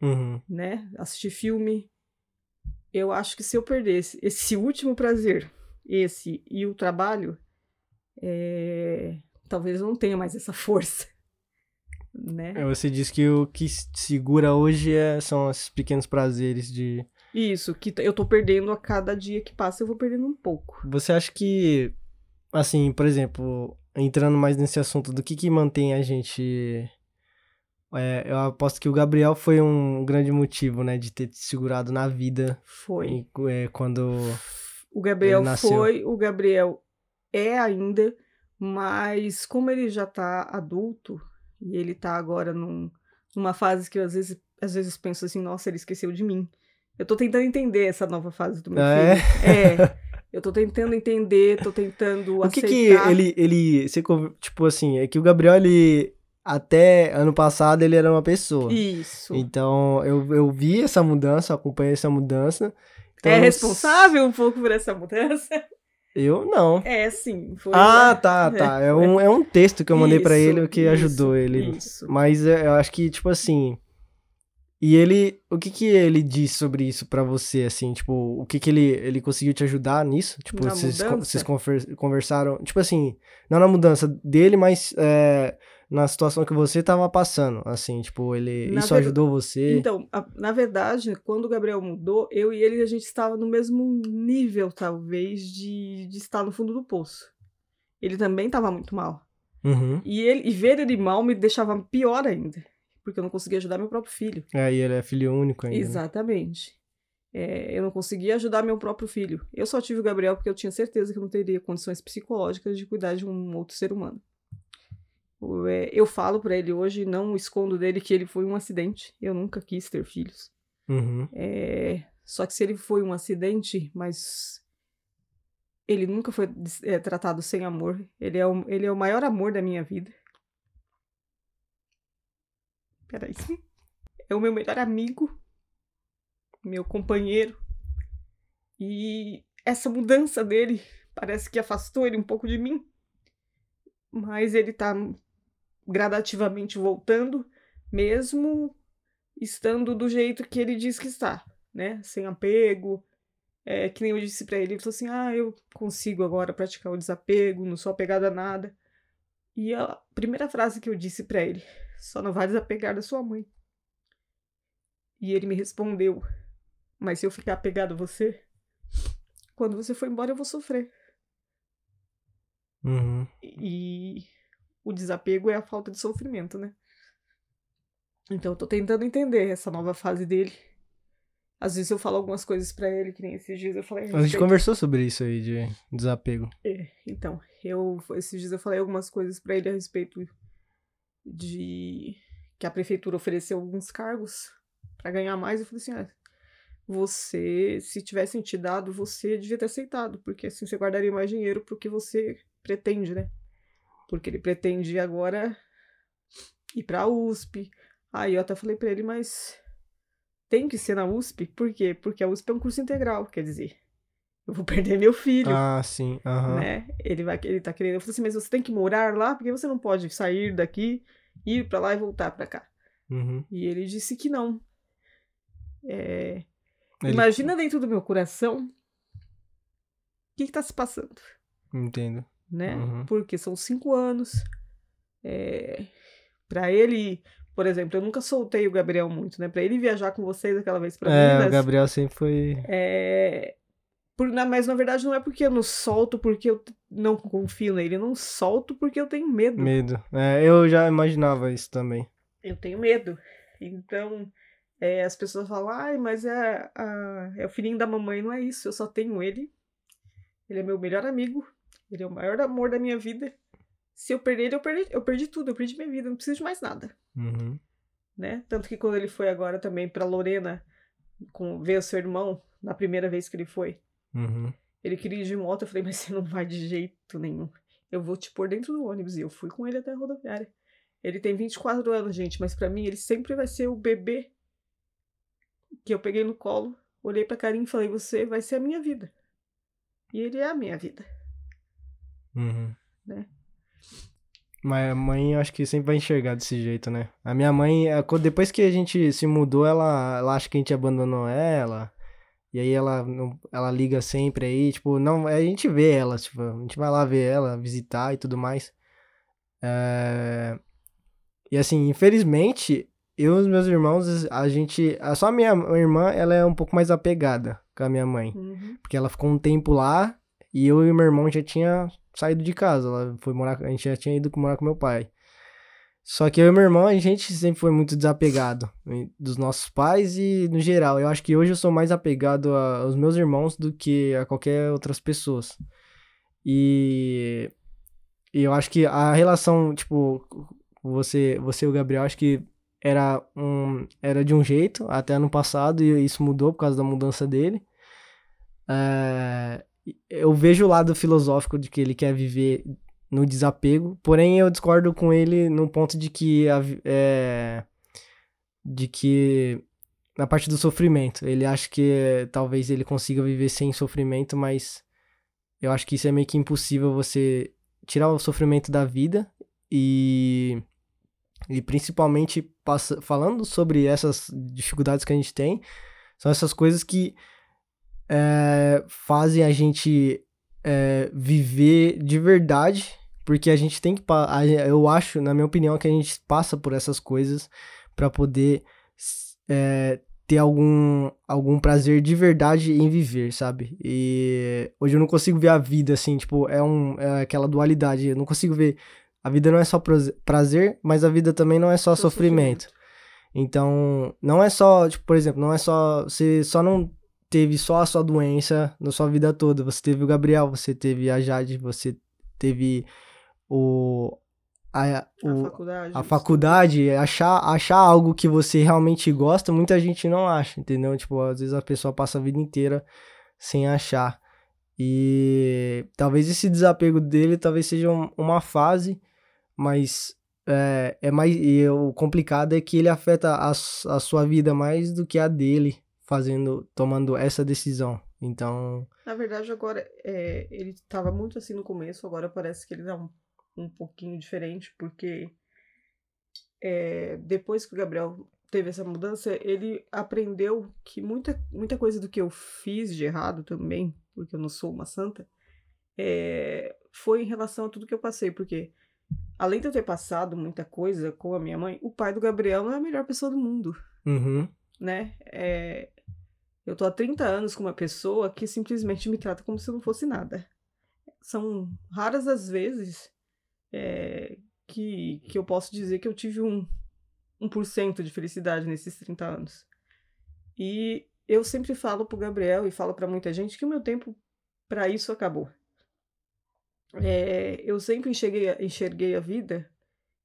uhum. né? Assistir filme. Eu acho que se eu perdesse esse último prazer, esse e o trabalho, é... talvez eu não tenha mais essa força. Né? É, você diz que o que segura hoje é, são esses pequenos prazeres de. Isso, que eu tô perdendo a cada dia que passa, eu vou perdendo um pouco. Você acha que, assim, por exemplo, entrando mais nesse assunto do que que mantém a gente. É, eu aposto que o Gabriel foi um grande motivo, né, de ter te segurado na vida. Foi. é, quando. O Gabriel foi, o Gabriel é ainda, mas como ele já tá adulto, E ele tá agora num, numa fase que eu às vezes, às vezes penso assim, nossa, ele esqueceu de mim. Eu tô tentando entender essa nova fase do meu É? filho. É. Eu tô tentando entender, tô tentando O que aceitar. que ele, ele, você, con- tipo assim, é que o Gabriel, ele, até ano passado, ele era uma pessoa. Isso. Então, eu, eu vi essa mudança, acompanhei essa mudança. Então, é responsável um pouco por essa mudança? Eu não. É, sim. Ah, tá, tá. É um, é um texto que eu mandei pra Isso, ele que isso, ajudou ele. Isso. Mas é, eu acho que, tipo assim. E ele. O que que ele disse sobre isso pra você, assim? Tipo, o que que ele, ele conseguiu te ajudar nisso? Tipo, vocês, vocês conver- conversaram. Tipo assim, não na mudança dele, mas é, na situação que você tava passando. Assim, tipo, ele. Na isso ver- ajudou você? Então, a- na verdade, quando o Gabriel mudou, eu e ele, a gente estava no mesmo nível, talvez, de, de estar no fundo do poço. Ele também estava muito mal. Uhum. E, ele, e ver ele mal me deixava pior ainda. Porque eu não conseguia ajudar meu próprio filho. Aí ele é filho único ainda. né? Exatamente. É, eu não conseguia ajudar meu próprio filho. Eu só tive o Gabriel porque eu tinha certeza que eu não teria condições psicológicas de cuidar de um outro ser humano. É, Eu falo pra ele hoje, não escondo dele que ele foi um acidente. Eu nunca quis ter filhos. Uhum. É, só que se ele foi um acidente, mas ele nunca foi é, tratado sem amor. Ele é, o, ele é o maior amor da minha vida. Peraí. É o meu melhor amigo, meu companheiro. E essa mudança dele parece que afastou ele um pouco de mim. Mas ele tá gradativamente voltando, mesmo estando do jeito que ele diz que está, né? Sem apego. É, que nem eu disse pra ele, ele falou assim: ah, eu consigo agora praticar o desapego, não sou apegado a nada. E a primeira frase que eu disse pra ele: só não vai desapegar da sua mãe. E ele me respondeu: mas se eu ficar apegado a você, quando você for embora eu vou sofrer. Uhum. E o desapego é a falta de sofrimento, né? Então eu tô tentando entender essa nova fase dele. Às vezes eu falo algumas coisas pra ele, que nem esses dias eu falei. A gente respeito- conversou sobre isso aí de desapego. É, então, eu esses dias eu falei algumas coisas pra ele a respeito de que a prefeitura ofereceu alguns cargos pra ganhar mais. Eu falei assim, ah, você, se tivessem te dado, você devia ter aceitado, porque assim você guardaria mais dinheiro pro que você pretende, né? Porque ele pretende agora ir pra USP. Aí eu até falei pra ele, mas tem que ser na USP, por quê? Porque a USP é um curso integral, quer dizer, eu vou perder meu filho Ah, sim. Aham. né? Ele vai, ele tá querendo. Eu falei assim, mas você tem que morar lá, porque você não pode sair daqui, ir pra lá e voltar pra cá. Uhum. E ele disse que não. É, Ele- Imagina dentro do meu coração o que, que tá se passando, Entendo. Né? Uhum. Porque são cinco anos. É, para ele, por exemplo, eu nunca soltei o Gabriel muito, né? Pra ele viajar com vocês aquela vez pra É, Minas. o Gabriel sempre foi. É, por, na- mas na verdade não é porque eu não solto porque eu não confio nele. Eu não solto porque eu tenho medo. Medo. É, eu já imaginava isso também. Eu tenho medo. Então, é, as pessoas falam, ai, mas é, a- é o filhinho da mamãe. Não é isso, eu só tenho ele. Ele é meu melhor amigo. Ele é o maior amor da minha vida. Se eu perder ele, eu perdi, eu perdi tudo. Eu perdi minha vida. Não preciso de mais nada. Uhum. né? Tanto que quando ele foi agora também pra Lorena com, ver o seu irmão, na primeira vez que ele foi, Uhum. Ele queria ir de moto, eu falei, mas você não vai de jeito nenhum. Eu vou te pôr dentro do ônibus. E eu fui com ele até a rodoviária. Ele tem 24 anos, gente, mas pra mim ele sempre vai ser o bebê que eu peguei no colo, olhei pra carinha e falei, você vai ser a minha vida. E ele é a minha vida. Uhum. Né? Mas a mãe, eu acho que sempre vai enxergar desse jeito, né? A minha mãe, co- depois que a gente se mudou, ela, ela acha que a gente abandonou ela. E aí ela, ela liga sempre aí, tipo, não, a gente vê ela, tipo, a gente vai lá ver ela, visitar e tudo mais. É, E assim, infelizmente, eu e os meus irmãos, a gente, só a minha irmã, ela é um pouco mais apegada com a minha mãe. Uhum. Porque ela ficou um tempo lá e eu e meu irmão já tinha saído de casa. Ela foi morar, a gente já tinha ido morar com meu pai. Só que eu e meu irmão, a gente sempre foi muito desapegado dos nossos pais e no geral. Eu acho que hoje eu sou mais apegado aos meus irmãos do que a qualquer outras pessoas. E, e eu acho que a relação, tipo, você, você e o Gabriel, acho que era, um, era de um jeito até ano passado e isso mudou por causa da mudança dele. É, eu vejo o lado filosófico de que ele quer viver no desapego, porém eu discordo com ele no ponto de que é, de que na parte do sofrimento, ele acha que talvez ele consiga viver sem sofrimento, mas eu acho que isso é meio que impossível você tirar o sofrimento da vida e e principalmente passa, falando sobre essas dificuldades que a gente tem, são essas coisas que é, fazem a gente é, viver de verdade, porque a gente tem que. Eu acho, na minha opinião, que a gente passa por essas coisas para poder é, ter algum, algum prazer de verdade em viver, sabe? E hoje eu não consigo ver a vida assim, tipo, é, um, é aquela dualidade. Eu não consigo ver a vida não é só prazer, mas a vida também não é só sofrimento. sofrimento. Então, não é só, tipo, por exemplo, não é só. Você só não teve só a sua doença na sua vida toda. Você teve o Gabriel, você teve a Jade, você teve o. A, o, a faculdade. A faculdade, achar, achar algo que você realmente gosta, muita gente não acha, entendeu? Tipo, às vezes a pessoa passa a vida inteira sem achar. E talvez esse desapego dele talvez seja uma fase mas é, é mais. E o complicado é que ele afeta a, a sua vida mais do que a dele, fazendo, tomando essa decisão. Então. Na verdade, agora é, ele estava muito assim no começo, agora parece que ele tá um, um pouquinho diferente, porque é, depois que o Gabriel teve essa mudança, ele aprendeu que muita, muita coisa do que eu fiz de errado também, porque eu não sou uma santa, é, foi em relação a tudo que eu passei, porque além de eu ter passado muita coisa com a minha mãe, o pai do Gabriel não é a melhor pessoa do mundo. Uhum. Né? É... Eu tô há 30 anos com uma pessoa que simplesmente me trata como se eu não fosse nada. São raras as vezes é... que, que eu posso dizer que eu tive um 1% de felicidade nesses 30 anos. E eu sempre falo pro Gabriel e falo para muita gente que o meu tempo para isso acabou. É, eu sempre enxerguei, enxerguei a vida,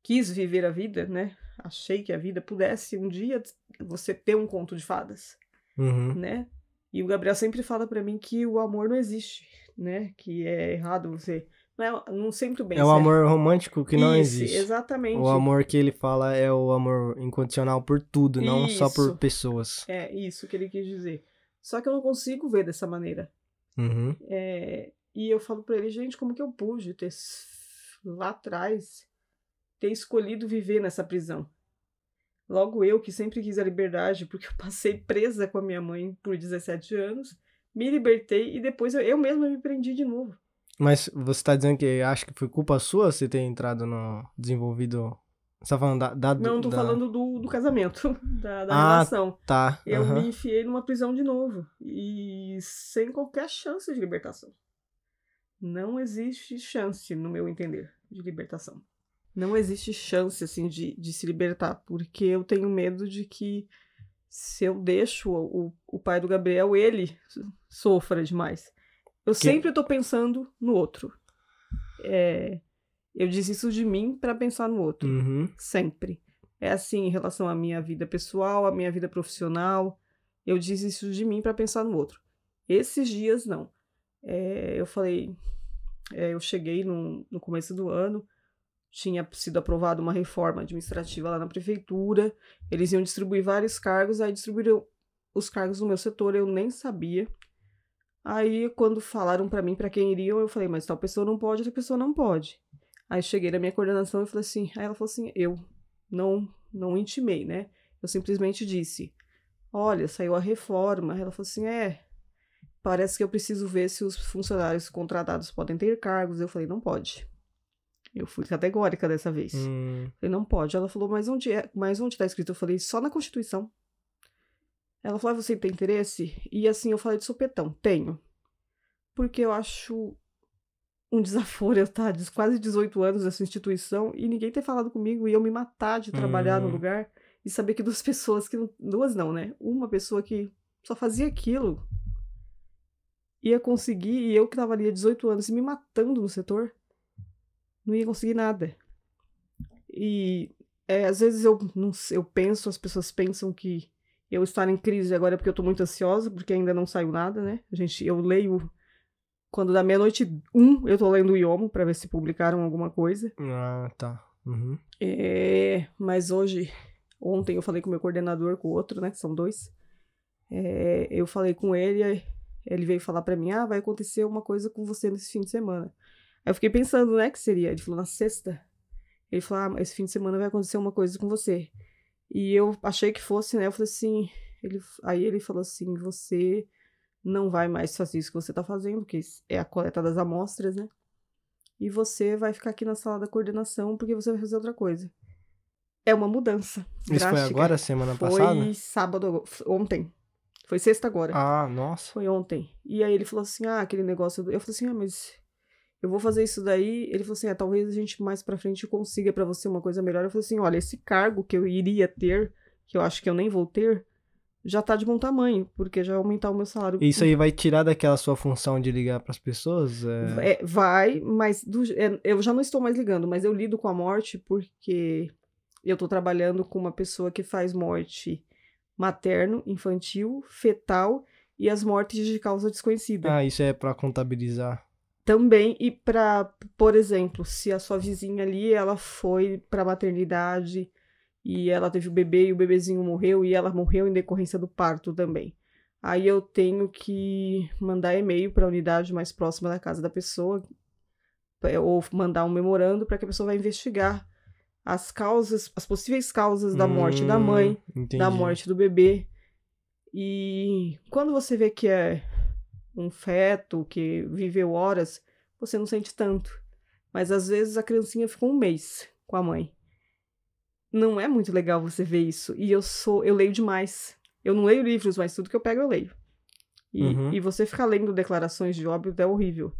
quis viver a vida, né? Achei que a vida pudesse um dia você ter um conto de fadas, uhum. né? E o Gabriel sempre fala para mim que o amor não existe, né? Que é errado você não, é, não sempre bem. É o amor romântico que não Isso, existe. Exatamente. O amor que ele fala é o amor incondicional por tudo, isso. não só por pessoas. É isso que ele quis dizer. Só que eu não consigo ver dessa maneira. Uhum. É, e eu falo para ele, gente, como que eu pude ter lá atrás ter escolhido viver nessa prisão? Logo eu, que sempre quis a liberdade, porque eu passei presa com a minha mãe por 17 anos, me libertei e depois eu, eu mesma me prendi de novo. Mas você tá dizendo que acha que foi culpa sua você ter entrado no desenvolvido. Você tá falando da. da Não, tô da... falando do, do casamento, da, da ah, relação. Tá. Eu uhum. me enfiei numa prisão de novo. E sem qualquer chance de libertação. Não existe chance, no meu entender, de libertação. Não existe chance, assim, de, de se libertar, porque eu tenho medo de que se eu deixo o, o pai do Gabriel, ele sofra demais. Eu que... sempre tô pensando no outro. É, eu desisto de mim para pensar no outro. Uhum. Sempre. É assim em relação à minha vida pessoal, à minha vida profissional. Eu desisto de mim para pensar no outro. Esses dias, não. É, eu falei, é, eu cheguei no, no começo do ano, tinha sido aprovada uma reforma administrativa lá na prefeitura, eles iam distribuir vários cargos, aí distribuíram os cargos no meu setor, eu nem sabia. Aí, quando falaram para mim para quem iriam, eu falei, mas tal pessoa não pode, outra pessoa não pode. Aí cheguei na minha coordenação e falei assim, aí ela falou assim, eu não não intimei, né? Eu simplesmente disse, olha, saiu a reforma. Ela falou assim, é, parece que eu preciso ver se os funcionários contratados podem ter cargos. Eu falei, não pode. Eu fui categórica dessa vez. Hum. Falei, não pode. Ela falou, mas onde é? Mas onde tá escrito? Eu falei, só na Constituição. Ela falou, ah, você tem interesse? E assim, eu falei de supetão, tenho. Porque eu acho um desaforo eu estar tá, quase 18 anos nessa instituição e ninguém ter falado comigo e eu me matar de trabalhar hum. no lugar e saber que duas pessoas que. Duas não, né? Uma pessoa que só fazia aquilo ia conseguir, e eu que trabalharia 18 anos me matando no setor, não ia conseguir nada. E é, às vezes eu, não, eu penso, as pessoas pensam que eu estar em crise agora é porque eu tô muito ansiosa, porque ainda não saiu nada, né? A gente, eu leio quando da meia-noite um, eu tô lendo o Iomo pra ver se publicaram alguma coisa. Ah, tá. Uhum. É, mas hoje, ontem eu falei com o meu coordenador, com o outro, né? Que são dois. É, eu falei com ele, ele veio falar pra mim, ah, vai acontecer uma coisa com você nesse fim de semana. Aí eu fiquei pensando, né, que seria. Ele falou, na sexta. Ele falou, ah, esse fim de semana vai acontecer uma coisa com você. E eu achei que fosse, né? Eu falei assim. Ele, aí ele falou assim: você não vai mais fazer isso que você tá fazendo, que é a coleta das amostras, né? E você vai ficar aqui na sala da coordenação porque você vai fazer outra coisa. É uma mudança. Isso drástica. foi agora, semana foi passada? Foi sábado, ontem. Foi sexta agora. Ah, nossa. Foi ontem. E aí ele falou assim: ah, aquele negócio. Do... Eu falei assim: ah, mas eu vou fazer isso daí. Ele falou assim: ah, talvez a gente mais pra frente consiga para você uma coisa melhor. Eu falei assim: olha, esse cargo que eu iria ter, que eu acho que eu nem vou ter, já tá de bom tamanho, porque já vai aumentar o meu salário. Isso aí vai tirar daquela sua função de ligar para as pessoas? É... É, vai, mas do, é, eu já não estou mais ligando, mas eu lido com a morte porque eu tô trabalhando com uma pessoa que faz morte materno, infantil, fetal e as mortes de causa desconhecida. Ah, isso é para contabilizar. Também e para, por exemplo, se a sua vizinha ali, ela foi para maternidade e ela teve o bebê e o bebezinho morreu e ela morreu em decorrência do parto também. Aí eu tenho que mandar e-mail para a unidade mais próxima da casa da pessoa é, ou mandar um memorando para que a pessoa vá investigar as causas, as possíveis causas da morte hum, da mãe, entendi. da morte do bebê. E quando você vê que é um feto que viveu horas, você não sente tanto. Mas às vezes a criancinha ficou um mês com a mãe. Não é muito legal você ver isso. E eu sou, eu leio demais. Eu não leio livros, mas tudo que eu pego eu leio. E, uhum. e você ficar lendo declarações de óbito é horrível.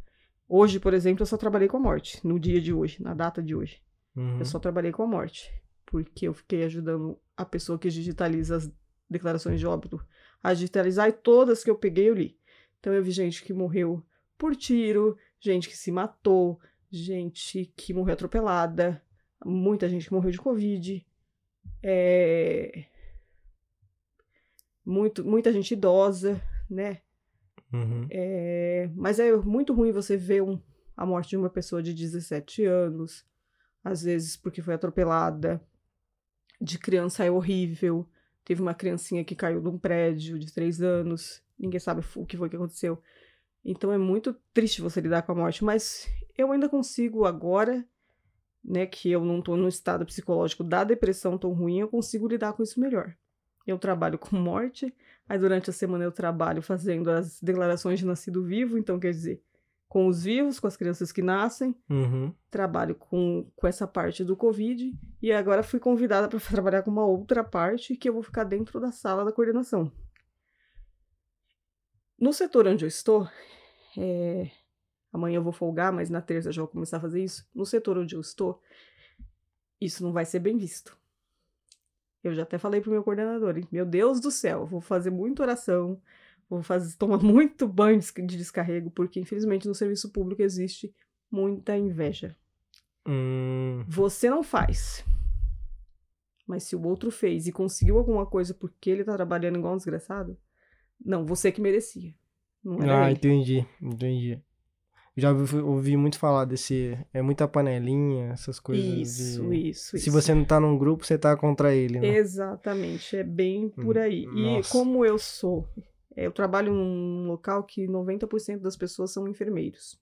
Hoje, por exemplo, eu só trabalhei com a morte, no dia de hoje, na data de hoje. Uhum. Eu só trabalhei com a morte. Porque eu fiquei ajudando a pessoa que digitaliza as declarações de óbito a digitalizar e todas que eu peguei eu li. Então eu vi gente que morreu por tiro, gente que se matou, gente que morreu atropelada, muita gente que morreu de Covid, é... Muito, muita gente idosa, né? Uhum. É... Mas é muito ruim você ver um, a morte de uma pessoa de 17 anos, às vezes porque foi atropelada. De criança é horrível. Teve uma criancinha que caiu de um prédio de 3 anos, ninguém sabe o que foi que aconteceu. Então é muito triste você lidar com a morte, mas eu ainda consigo agora, né, que eu não tô no estado psicológico da depressão tão ruim, eu consigo lidar com isso melhor. Eu trabalho com morte, aí durante a semana eu trabalho fazendo as declarações de nascido vivo, então quer dizer, com os vivos, com as crianças que nascem. Uhum. Trabalho com, com essa parte do Covid. E agora fui convidada para trabalhar com uma outra parte que eu vou ficar dentro da sala da coordenação. No setor onde eu estou, é... amanhã eu vou folgar, mas na terça já vou começar a fazer isso. No setor onde eu estou, isso não vai ser bem visto. Eu já até falei pro meu coordenador, hein? meu Deus do céu, vou fazer muita oração, vou fazer, tomar muito banho de descarrego, porque infelizmente no serviço público existe muita inveja. Hum. Você não faz. Mas se o outro fez e conseguiu alguma coisa porque ele tá trabalhando igual um desgraçado, não, você que merecia. ah, ele. entendi, entendi. Já ouvi, ouvi, muito falar desse. É muita panelinha, essas coisas. Isso, de... isso. Se isso. você não tá num grupo, você tá contra ele, né? Exatamente, é bem por aí. Hum, e como eu sou eu trabalho num local que 90% das pessoas são enfermeiros.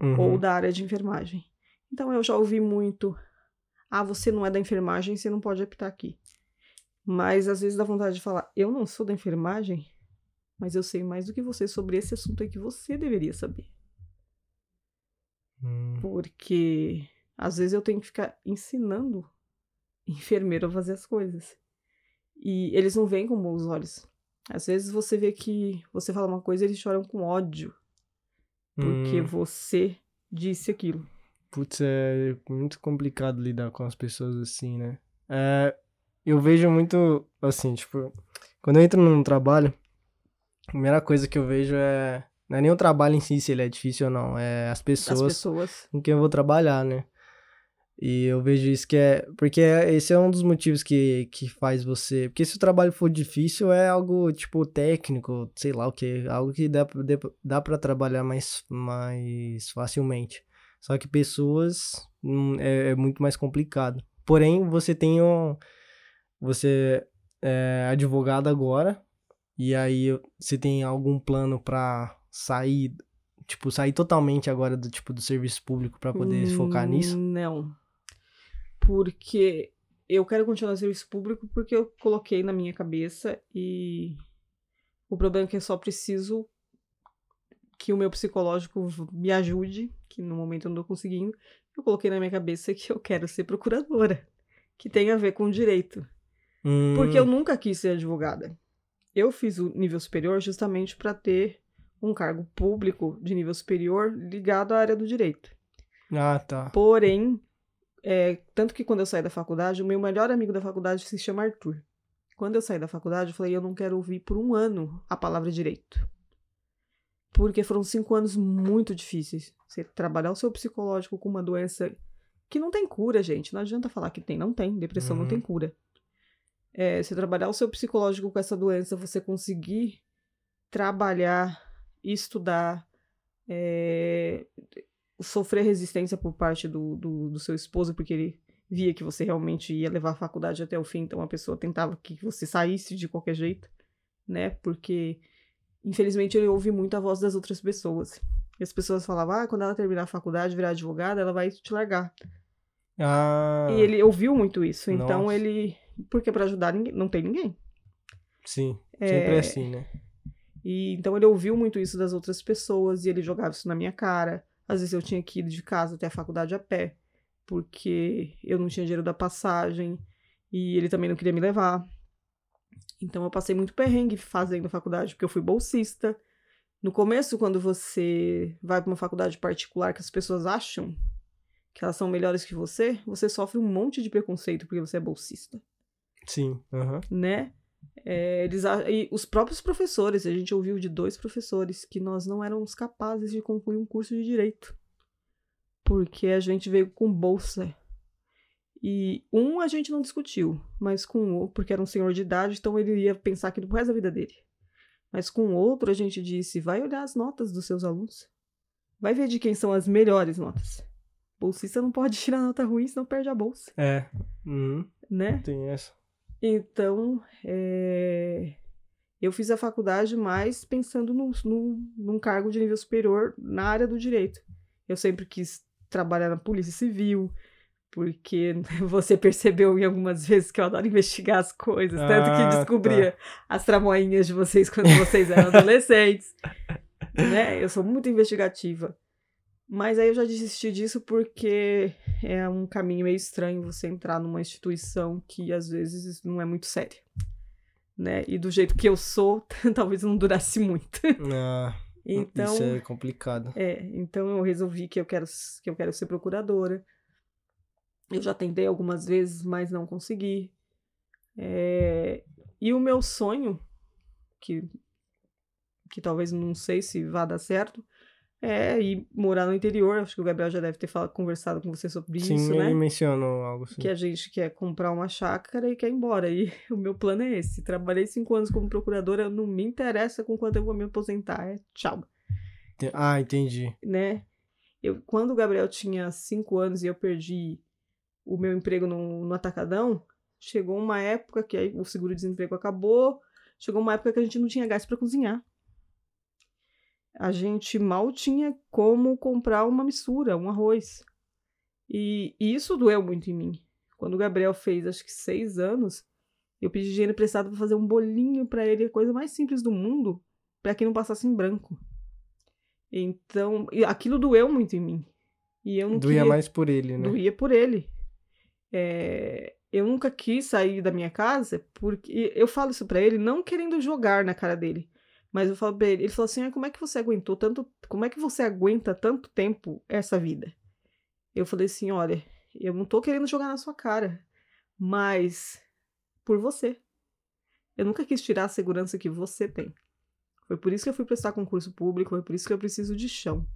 Uhum. Ou da área de enfermagem. Então eu já ouvi muito. Ah, você não é da enfermagem, você não pode apitar aqui. Mas às vezes dá vontade de falar, eu não sou da enfermagem, mas eu sei mais do que você sobre esse assunto aí que você deveria saber. Hum. Porque às vezes eu tenho que ficar ensinando enfermeiro a fazer as coisas. E eles não veem com bons olhos. Às vezes você vê que você fala uma coisa e eles choram com ódio. Porque hum. você disse aquilo. Putz, é muito complicado lidar com as pessoas assim, né? É, eu vejo muito, assim, tipo, quando eu entro num trabalho, a primeira coisa que eu vejo é. Não é nem o trabalho em si, se ele é difícil ou não, é as pessoas, as pessoas. com quem eu vou trabalhar, né? E eu vejo isso que é. Porque esse é um dos motivos que, que faz você. Porque se o trabalho for difícil, é algo, tipo, técnico, sei lá o que. Algo que dá, dá pra trabalhar mais, mais facilmente. Só que pessoas hum, é, é muito mais complicado. Porém, você tem um. Você é advogado agora. E aí você tem algum plano pra sair. Tipo, sair totalmente agora do tipo do serviço público para poder hum, focar nisso? Não porque eu quero continuar no serviço público porque eu coloquei na minha cabeça e o problema é que eu só preciso que o meu psicológico me ajude, que no momento eu não tô conseguindo. Eu coloquei na minha cabeça que eu quero ser procuradora, que tem a ver com direito. Hum. Porque eu nunca quis ser advogada. Eu fiz o nível superior justamente para ter um cargo público de nível superior ligado à área do direito. Ah, tá. Porém, é, tanto que quando eu saí da faculdade, o meu melhor amigo da faculdade se chama Arthur. Quando eu saí da faculdade, eu falei, eu não quero ouvir por um ano a palavra direito. Porque foram cinco anos muito difíceis. Você trabalhar o seu psicológico com uma doença que não tem cura, gente. Não adianta falar que tem, não tem. Depressão uhum. não tem uhum. cura. É, você trabalhar o seu psicológico com essa doença, você conseguir trabalhar, estudar, é, sofrer resistência por parte do, do, do, seu esposo, porque ele via que você realmente ia levar a faculdade até o fim, então a pessoa tentava que você saísse de qualquer jeito, né? Porque, infelizmente, ele ouve muito a voz das outras pessoas. E as pessoas falavam, ah, quando ela terminar a faculdade, virar advogada, ela vai te largar. Ah. E ele ouviu muito isso, então Nossa. ele. Porque para ajudar ninguém, não tem ninguém. Sim, sempre é... é assim, né? E então ele ouviu muito isso das outras pessoas e ele jogava isso na minha cara. Às vezes eu tinha que ir de casa até a faculdade a pé, porque eu não tinha dinheiro da passagem e ele também não queria me levar. Então eu passei muito perrengue fazendo faculdade, porque eu fui bolsista. No começo, quando você vai para uma faculdade particular que as pessoas acham que elas são melhores que você, você sofre um monte de preconceito porque você é bolsista. Sim, uhum. né? É, eles, e os próprios professores, a gente ouviu de dois professores que nós não éramos capazes de concluir um curso de direito. Porque a gente veio com bolsa. E um a gente não discutiu, mas com o porque era um senhor de idade, então ele ia pensar aquilo pro resto da vida dele. Mas com o outro a gente disse: vai olhar as notas dos seus alunos. Vai ver de quem são as melhores notas. Bolsista não pode tirar nota ruim, senão perde a bolsa. É. Uhum. Né? Tem essa. Então, é, eu fiz a faculdade mais pensando no, no, num cargo de nível superior na área do direito. Eu sempre quis trabalhar na Polícia Civil, porque você percebeu em algumas vezes que eu adoro investigar as coisas, ah, tanto que ah, descobria tá. as tramoinhas de vocês quando vocês eram adolescentes. né? Eu sou muito investigativa. Mas aí eu já desisti disso porque é um caminho meio estranho você entrar numa instituição que às vezes não é muito séria. Né? E do jeito que eu sou, talvez não durasse muito. Ah, então, isso é complicado. É, então eu resolvi que eu quero, que eu quero ser procuradora. Eu já tentei algumas vezes, mas não consegui. É, e o meu sonho, que, que talvez não sei se vá dar certo, é, e morar no interior, acho que o Gabriel já deve ter falado, conversado com você sobre Sim, isso, né? Sim, ele mencionou algo assim. Que a gente quer comprar uma chácara e quer ir embora. E o meu plano é esse. Trabalhei cinco anos como procuradora, não me interessa com quanto eu vou me aposentar. É tchau. Ah, entendi. Né? Eu, quando o Gabriel tinha cinco anos e eu perdi o meu emprego no, no Atacadão, chegou uma época que aí o seguro-desemprego acabou, chegou uma época que a gente não tinha gás para cozinhar a gente mal tinha como comprar uma mistura, um arroz. E, e isso doeu muito em mim. Quando o Gabriel fez, acho que seis anos, eu pedi dinheiro emprestado para fazer um bolinho para ele, a coisa mais simples do mundo, para que não passasse em branco. Então, aquilo doeu muito em mim. E eu não Doía queria... mais por ele, né? Doía por ele. É... Eu nunca quis sair da minha casa, porque eu falo isso para ele não querendo jogar na cara dele, mas eu falo pra ele, ele falou assim: ah, como é que você aguentou tanto. Como é que você aguenta tanto tempo essa vida? Eu falei assim: olha, eu não tô querendo jogar na sua cara, mas por você. Eu nunca quis tirar a segurança que você tem. Foi por isso que eu fui prestar concurso público, foi por isso que eu preciso de chão.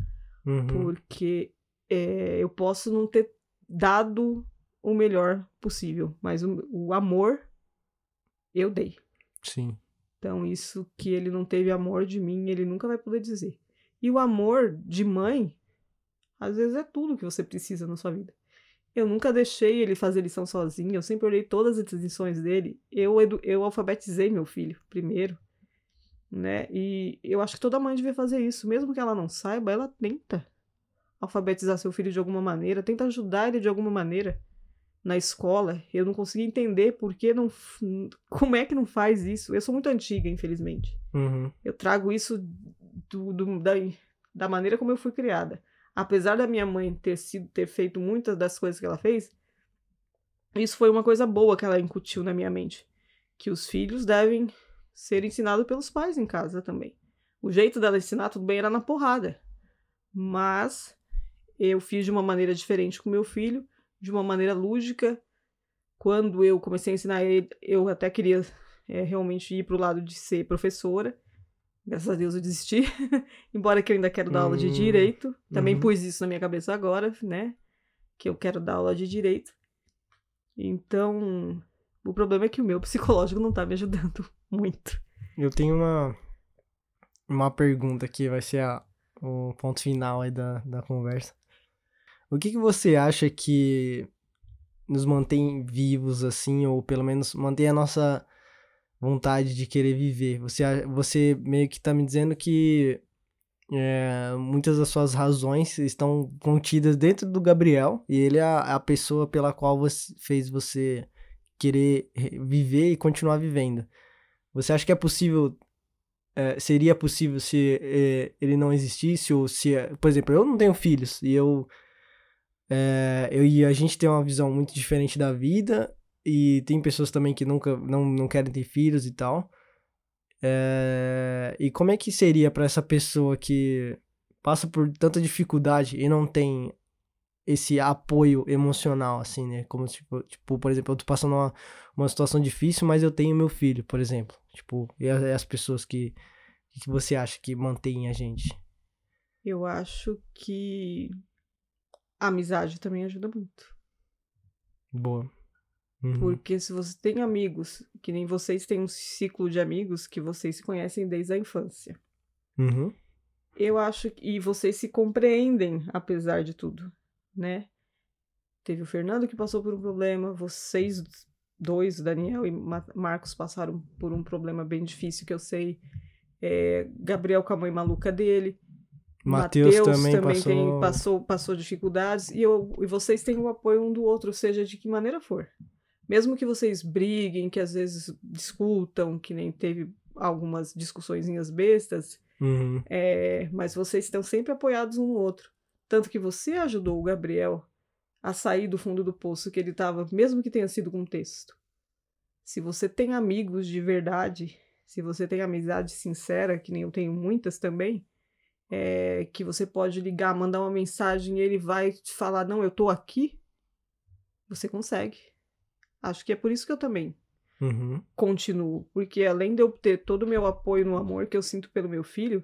Uhum. Porque é, eu posso não ter dado o melhor possível, mas o, o amor eu dei. Sim. Então, isso que ele não teve amor de mim, ele nunca vai poder dizer. E o amor de mãe, às vezes é tudo que você precisa na sua vida. Eu nunca deixei ele fazer lição sozinho, eu sempre olhei todas as lições dele. Eu, eu alfabetizei meu filho primeiro, né? E eu acho que toda mãe devia fazer isso. Mesmo que ela não saiba, ela tenta alfabetizar seu filho de alguma maneira, tenta ajudar ele de alguma maneira na escola. Eu não consegui entender por que não. Como é que não faz isso? Eu sou muito antiga, infelizmente. Uhum. Eu trago isso do, do, da, da maneira como eu fui criada. Apesar da minha mãe ter sido ter feito muitas das coisas que ela fez, isso foi uma coisa boa que ela incutiu na minha mente. Que os filhos devem ser ensinados pelos pais em casa também. O jeito dela ensinar, tudo bem, era na porrada. Mas eu fiz de uma maneira diferente com meu filho de uma maneira lúdica. Quando eu comecei a ensinar ele, eu até queria é, realmente ir para o lado de ser professora. Graças a Deus eu desisti. Embora que eu ainda quero dar aula de hum, direito. Também uhum. pus isso na minha cabeça agora, né? Que eu quero dar aula de direito. Então, o problema é que o meu psicológico não tá me ajudando muito. Eu tenho uma, uma pergunta que vai ser a, o ponto final aí da, da conversa. O que, que você acha que nos mantém vivos, assim, ou pelo menos mantém a nossa vontade de querer viver? Você, você meio que tá me dizendo que é, muitas das suas razões estão contidas dentro do Gabriel, e ele é a, a pessoa pela qual você, fez você querer viver e continuar vivendo. Você acha que é possível é, seria possível se é, ele não existisse ou se, por exemplo, eu não tenho filhos e eu é, eu e a gente tem uma visão muito diferente da vida e tem pessoas também que nunca não, não querem ter filhos e tal. É, e como é que seria para essa pessoa que passa por tanta dificuldade e não tem esse apoio emocional, assim, né? Como, tipo, tipo por exemplo, eu tô passando uma, uma situação difícil, mas eu tenho meu filho, por exemplo. Tipo, e as, as pessoas que, que você acha que mantêm a gente? Eu acho que a amizade também ajuda muito. Boa. Uhum. Porque se você tem amigos, que nem vocês têm um ciclo de amigos que vocês se conhecem desde a infância. Uhum. Eu acho que. E vocês se compreendem, apesar de tudo, né? Teve o Fernando que passou por um problema, vocês dois, Daniel e Marcos, passaram por um problema bem difícil que eu sei. É, Gabriel com a mãe maluca dele. Mateus também, também passou... Tem, passou, passou dificuldades e, eu, e vocês têm o apoio um do outro, seja de que maneira for. Mesmo que vocês briguem, que às vezes discutam, que nem teve algumas discussõezinhas bestas, uhum. é, mas vocês estão sempre apoiados um no outro. Tanto que você ajudou o Gabriel a sair do fundo do poço que ele estava, mesmo que tenha sido com texto. Se você tem amigos de verdade, se você tem amizade sincera, que nem eu tenho muitas também, é, que você pode ligar, mandar uma mensagem e ele vai te falar: Não, eu tô aqui, você consegue. Acho que é por isso que eu também uhum. continuo. Porque além de eu ter todo o meu apoio no amor que eu sinto pelo meu filho,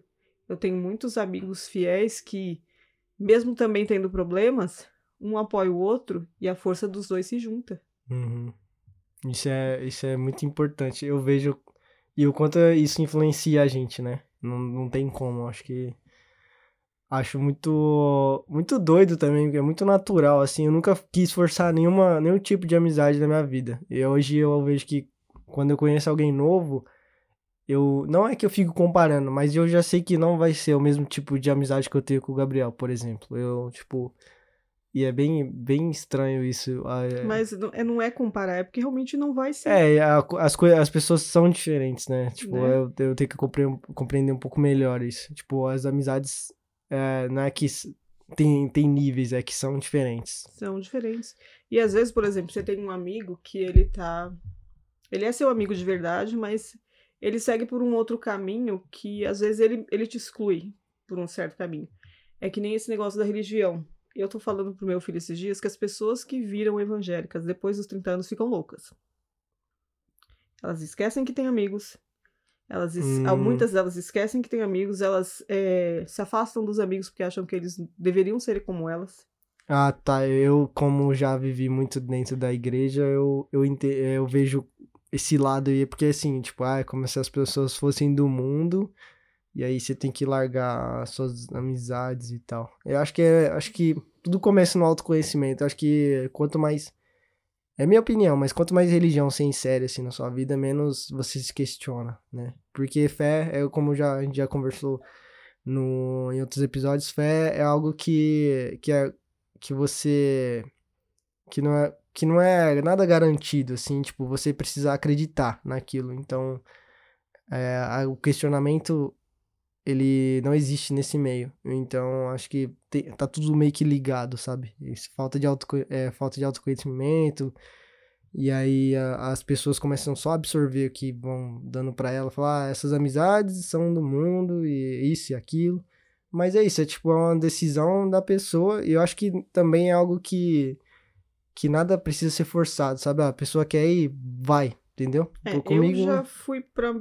eu tenho muitos amigos fiéis que, mesmo também tendo problemas, um apoia o outro e a força dos dois se junta. Uhum. Isso, é, isso é muito importante. Eu vejo. E o quanto isso influencia a gente, né? Não, não tem como. Acho que acho muito muito doido também, porque é muito natural, assim, eu nunca quis forçar nenhuma, nenhum tipo de amizade na minha vida. E hoje eu vejo que quando eu conheço alguém novo, eu não é que eu fico comparando, mas eu já sei que não vai ser o mesmo tipo de amizade que eu tenho com o Gabriel, por exemplo. Eu, tipo, e é bem, bem estranho isso. É... Mas é, não é comparar, é porque realmente não vai ser. É, a, as, as pessoas são diferentes, né? Tipo, né? Eu, eu tenho que compreender um pouco melhor isso. Tipo, as amizades é, é que tem, tem níveis, é que são diferentes. São diferentes. E às vezes, por exemplo, você tem um amigo que ele tá. Ele é seu amigo de verdade, mas ele segue por um outro caminho que às vezes ele, ele te exclui por um certo caminho. É que nem esse negócio da religião. Eu tô falando pro meu filho esses dias que as pessoas que viram evangélicas depois dos 30 anos ficam loucas. Elas esquecem que têm amigos, elas, hum. Muitas delas esquecem que têm amigos, elas é, se afastam dos amigos porque acham que eles deveriam ser como elas. Ah, tá. Eu, como já vivi muito dentro da igreja, eu, eu, eu vejo esse lado aí, porque assim, tipo, ah, é como se as pessoas fossem do mundo, e aí você tem que largar as suas amizades e tal. Eu acho que é, acho que tudo começa no autoconhecimento. Eu acho que quanto mais. É minha opinião, mas quanto mais religião você insere assim na sua vida, menos você se questiona, né? Porque fé, é como já, a gente já conversou no, em outros episódios, fé é algo que, que, é, que você. que não, é, que não é nada garantido, assim, tipo, você precisa acreditar naquilo. Então, é, o questionamento ele não existe nesse meio. Então, acho que te- tá tudo meio que ligado, sabe? Esse falta de, auto, é, falta de autoconhecimento. E aí a- as pessoas começam só a absorver o que vão dando pra ela, falar, ah, essas amizades são do mundo e isso e aquilo. Mas é isso, é tipo uma decisão da pessoa e eu acho que também é algo que que nada precisa ser forçado, sabe? Ah, A pessoa quer ir, vai, entendeu? É, comigo eu já fui pra,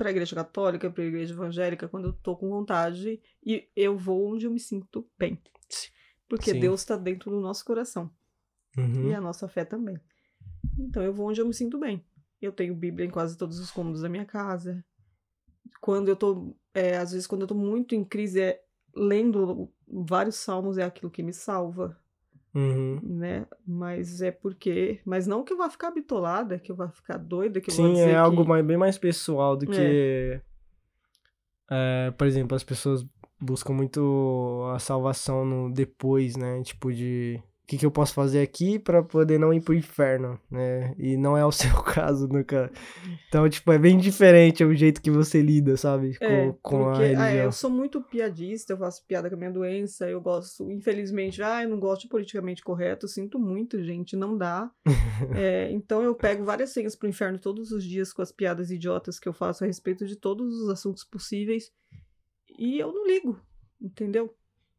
pra igreja católica, pra igreja evangélica, quando eu tô com vontade, e eu vou onde eu me sinto bem. Porque Sim. Deus tá dentro do nosso coração. Uhum. E a nossa fé também. Então eu vou onde eu me sinto bem. Eu tenho Bíblia em quase todos os cômodos da minha casa. Quando eu tô. é, às vezes, quando eu tô muito em crise, é, lendo vários salmos é aquilo que me salva, Uhum. né? Mas é porque. Mas não que eu vá ficar bitolada, que eu vá ficar doida, que eu vou Sim, dizer é algo que... mais- bem mais pessoal do que. é, por exemplo, as pessoas buscam muito a salvação no depois, né? Tipo, de. O que, que eu posso fazer aqui pra poder não ir pro inferno, né? E não é o seu caso, nunca. Então, tipo, é bem diferente o jeito que você lida, sabe? Com, É, com a porque é, religião. eu sou muito piadista, eu faço piada com a minha doença, eu gosto, infelizmente, ah, eu não gosto de politicamente correto, sinto muito, gente, não dá. É, então eu pego várias senhas pro inferno todos os dias com as piadas idiotas que eu faço a respeito de todos os assuntos possíveis e eu não ligo, entendeu?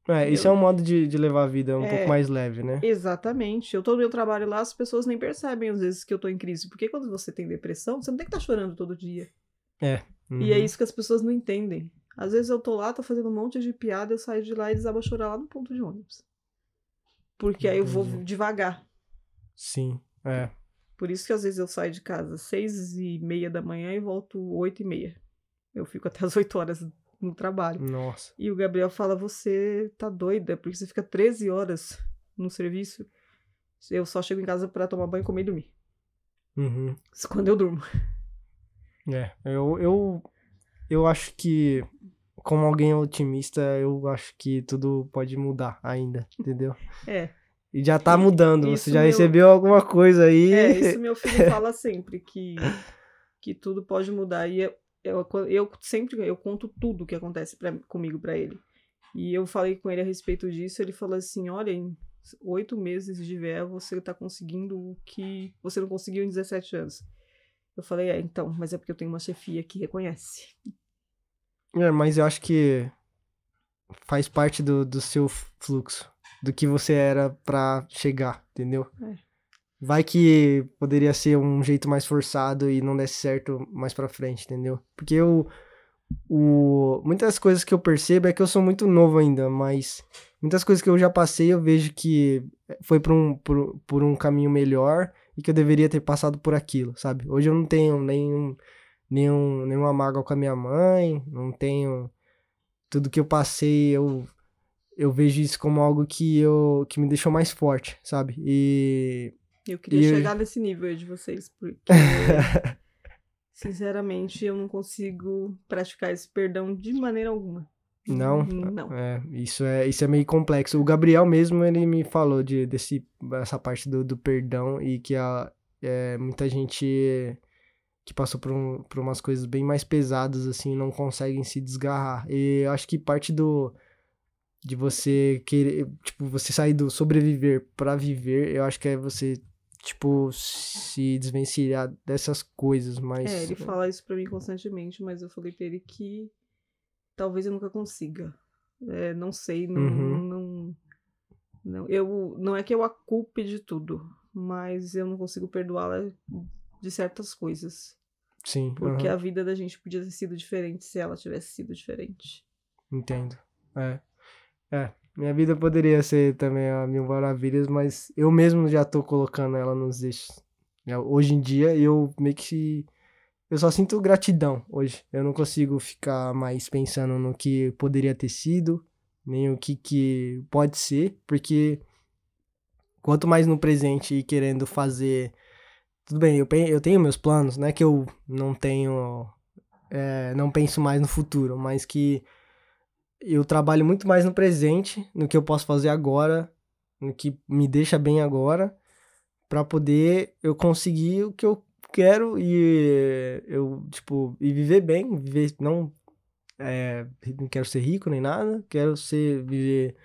É, isso é um modo de, de levar a vida um É. pouco mais leve, né? Exatamente. Eu tô no meu trabalho lá, as pessoas nem percebem às vezes que eu tô em crise, porque quando você tem depressão, você não tem que estar chorando todo dia. E é Uhum. isso que as pessoas não entendem. Às vezes eu tô lá, tô fazendo um monte de piada, eu saio de lá e desabo a chorar lá no ponto de ônibus. Porque aí eu vou devagar. Sim, é. Por isso que às vezes eu saio de casa às seis e meia da manhã e volto oito e meia. Eu fico até as oito horas no trabalho. Nossa. E o Gabriel fala, você tá doida, porque você fica 13 horas no serviço. Eu só chego em casa pra tomar banho, comer e dormir. Uhum. Isso quando eu durmo. É, eu, eu, eu acho que, como alguém otimista, eu acho que tudo pode mudar ainda, entendeu? É. E já tá mudando, isso você já meu- recebeu alguma coisa aí. É, isso meu filho fala sempre, que, que tudo pode mudar. E eu, eu, sempre eu conto tudo que acontece pra, comigo pra ele. E eu falei com ele a respeito disso, ele falou assim, olha, em oito meses de véu você tá conseguindo o que você não conseguiu em 17 anos. Eu falei, é, então, mas é porque eu tenho uma chefia que reconhece. É, mas eu acho que faz parte do, do seu fluxo, do que você era pra chegar, entendeu? É. Vai que poderia ser um jeito mais forçado e não desse certo mais pra frente, entendeu? Porque eu. O, muitas coisas que eu percebo é que eu sou muito novo ainda, mas muitas coisas que eu já passei eu vejo que foi por um, por, por um caminho melhor e que eu deveria ter passado por aquilo, sabe? Hoje eu não tenho nenhum, nenhum, nenhuma mágoa com a minha mãe, não tenho. Tudo que eu passei, eu, eu vejo isso como algo que, eu, que me deixou mais forte, sabe? E. Eu queria E- chegar nesse nível aí de vocês, porque, sinceramente, eu não consigo praticar esse perdão de maneira alguma. Não? Não. É, isso é, isso é meio complexo. O Gabriel mesmo, ele me falou de, desse, essa parte do, do perdão e que a, é, muita gente que passou por, um, por umas coisas bem mais pesadas, assim, não conseguem se desgarrar. E eu acho que parte do de você querer, tipo, você sair do sobreviver pra viver, eu acho que é você, tipo, se desvencilhar dessas coisas, mas... É, ele fala isso pra mim constantemente, mas eu falei pra ele que talvez eu nunca consiga. É, não sei, não, Uhum. não, não. Eu, não é que eu a culpe de tudo, mas eu não consigo perdoá-la de certas coisas. Sim, Porque aham, a vida da gente podia ter sido diferente se ela tivesse sido diferente. entendo. É. É. Minha vida poderia ser também a mil maravilhas, mas eu mesmo já tô colocando ela nos eixos. É, hoje em dia eu meio que. Eu só sinto gratidão hoje. Eu não consigo ficar mais pensando no que poderia ter sido, nem o que, que pode ser, porque quanto mais no presente e querendo fazer. Tudo bem, eu, eu tenho meus planos, não é que eu não tenho. É, não penso mais no futuro, mas que eu trabalho muito mais no presente, no que eu posso fazer agora, no que me deixa bem agora, para poder eu conseguir o que eu quero e eu, tipo, e viver bem, viver, não, é, não quero ser rico nem nada, quero ser, viver,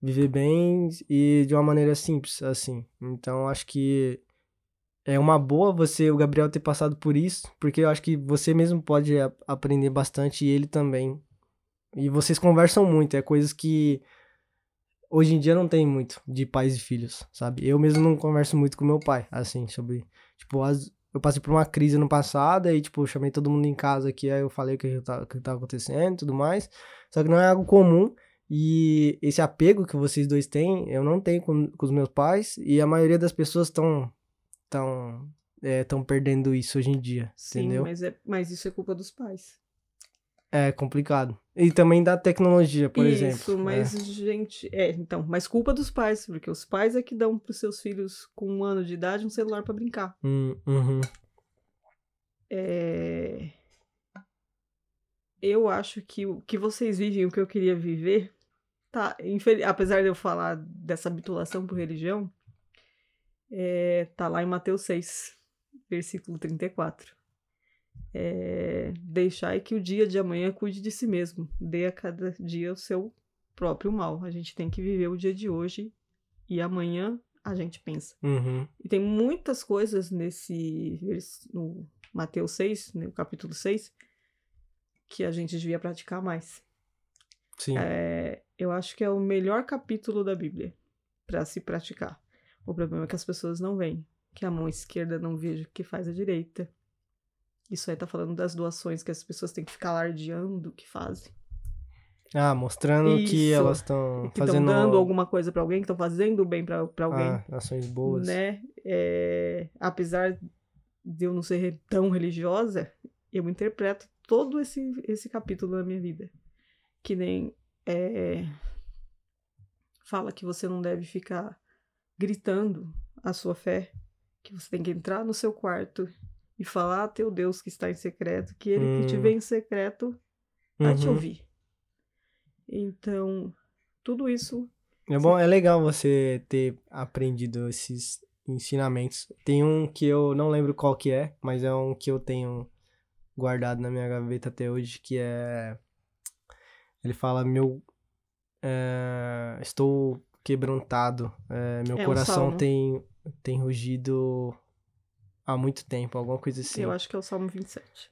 viver bem e de uma maneira simples, assim. Então, acho que é uma boa você, o Gabriel, ter passado por isso, porque eu acho que você mesmo pode aprender bastante e ele também e vocês conversam muito, é coisas que hoje em dia não tem muito de pais e filhos, sabe? Eu mesmo não converso muito com meu pai, assim, sobre, tipo, as, eu passei por uma crise no passado, aí, tipo, chamei todo mundo em casa aqui, aí eu falei o que, tá, que tava acontecendo e tudo mais, só que não é algo comum, e esse apego que vocês dois têm, eu não tenho com, com os meus pais, e a maioria das pessoas estão tão, é, perdendo isso hoje em dia, Sim, entendeu? Mas, é, mas isso é culpa dos pais. É complicado. E também da tecnologia, por Isso, exemplo. Isso, mas, é. gente. É, então, mas culpa dos pais, porque os pais é que dão pros seus filhos com um ano de idade um celular para brincar. Hum, uhum. É... Eu acho que o que vocês vivem, o que eu queria viver, tá. Infel... Apesar de eu falar dessa habituação por religião, é... tá lá em Mateus 6, versículo 34 é, deixar que o dia de amanhã cuide de si mesmo, dê a cada dia o seu próprio mal. A gente tem que viver o dia de hoje e amanhã a gente pensa. Uhum. E tem muitas coisas nesse no Mateus 6, no capítulo 6, que a gente devia praticar mais. Sim. É, eu acho que é o melhor capítulo da Bíblia para se praticar. O problema é que as pessoas não veem, que a mão esquerda não veja o que faz a direita, isso aí tá falando das doações que as pessoas têm que ficar alardeando que fazem. Ah, mostrando Isso, que elas estão fazendo... dando alguma coisa para alguém, que estão fazendo bem para alguém. Ah, ações boas. Né? É, apesar de eu não ser tão religiosa, eu interpreto todo esse, esse capítulo da minha vida. Que nem... É, fala que você não deve ficar gritando a sua fé, que você tem que entrar no seu quarto e falar a teu Deus que está em secreto, que ele hum. que te hum. vê em secreto vai uhum. te ouvir. Então, tudo isso. É bom, é legal você ter aprendido esses ensinamentos. Tem um que eu não lembro qual que é, mas é um que eu tenho guardado na minha gaveta até hoje, que é. Ele fala, meu. É... estou quebrantado. É, meu é coração um tem, tem rugido há muito tempo, alguma coisa assim. Eu acho que é o Salmo 27.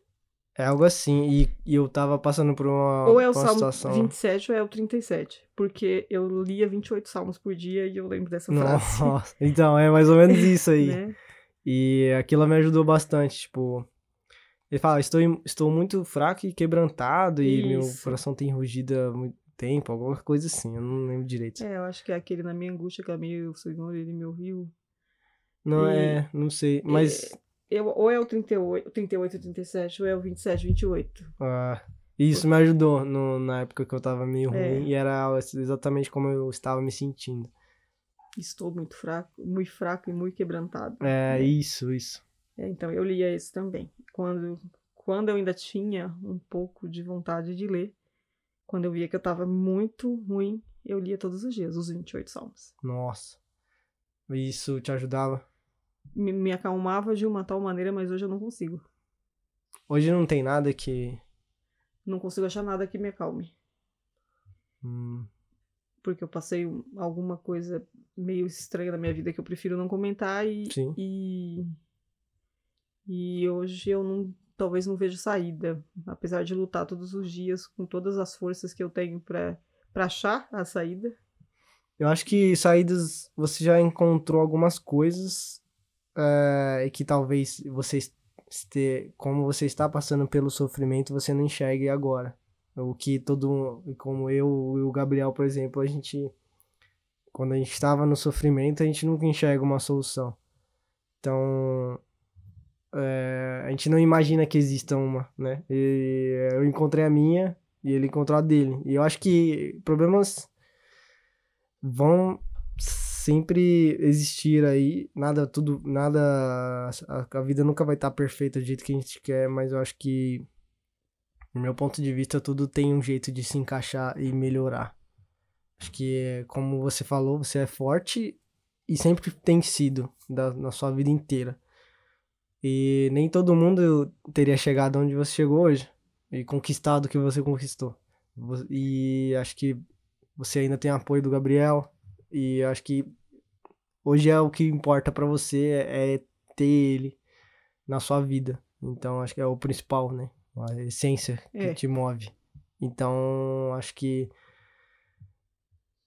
É algo assim, e, e eu tava passando por uma, ou é o Salmo situação... 27 ou é o 37, porque eu lia 28 salmos por dia e eu lembro dessa frase. Nossa, então, é mais ou menos isso aí. né? E aquilo me ajudou bastante, tipo... Ele fala, estou, estou muito fraco e quebrantado isso. e meu coração tem rugido há muito tempo, alguma coisa assim, eu não lembro direito. É, eu acho que é aquele na minha angústia clamei, o Senhor, ele me ouviu. Não e, é, não sei, mas... É, eu, ou é o 38, 38 37, ou é o 27, 28. Ah, isso me ajudou no, na época que eu tava meio é. ruim, e era exatamente como eu estava me sentindo. Estou muito fraco, muito fraco e muito quebrantado. É, né? isso, isso. É, então, eu lia esse também. Quando, quando eu ainda tinha um pouco de vontade de ler, quando eu via que eu tava muito ruim, eu lia todos os dias os 28 salmos. Nossa. Isso te ajudava? Me, me acalmava de uma tal maneira, mas hoje eu não consigo. Hoje não tem nada que. Não consigo achar nada que me acalme. Hum. Porque eu passei alguma coisa meio estranha na minha vida que eu prefiro não comentar e. Sim. E, e hoje eu não. Talvez não vejo saída. Apesar de lutar todos os dias com todas as forças que eu tenho para achar a saída. Eu acho que saídas você já encontrou algumas coisas uh, que talvez você este, como você está passando pelo sofrimento, você não enxergue agora. O que todo, como eu e o Gabriel, por exemplo, a gente, quando a gente estava no sofrimento, a gente nunca enxerga uma solução. Então, é, a gente não imagina que exista uma, né? E eu encontrei a minha e ele encontrou a dele. E eu acho que problemas vão sempre existir aí. Nada, tudo, nada. A, a vida nunca vai estar perfeita do jeito que a gente quer, mas eu acho que, no meu ponto de vista, tudo tem um jeito de se encaixar e melhorar. Acho que, como você falou, você é forte e sempre tem sido da, na sua vida inteira. E nem todo mundo teria chegado onde você chegou hoje e conquistado o que você conquistou. E acho que você ainda tem apoio do Gabriel e acho que hoje é o que importa para você é, ter ele na sua vida. Então acho que é o principal, né? A essência é. que te move. Então acho que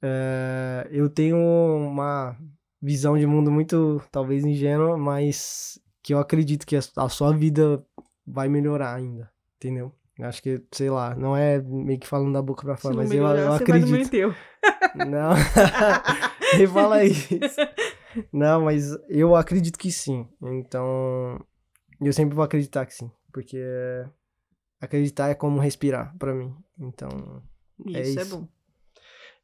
é, eu tenho uma visão de mundo muito talvez ingênua, mas que eu acredito que a sua vida vai melhorar ainda, entendeu? Acho que, sei lá, não é meio que falando da boca pra fora, mas melhorar, eu, eu acredito. Não, nem fala isso. Não, mas eu acredito que sim. Então, eu sempre vou acreditar que sim, porque acreditar é como respirar para mim. Então, isso é isso. é bom.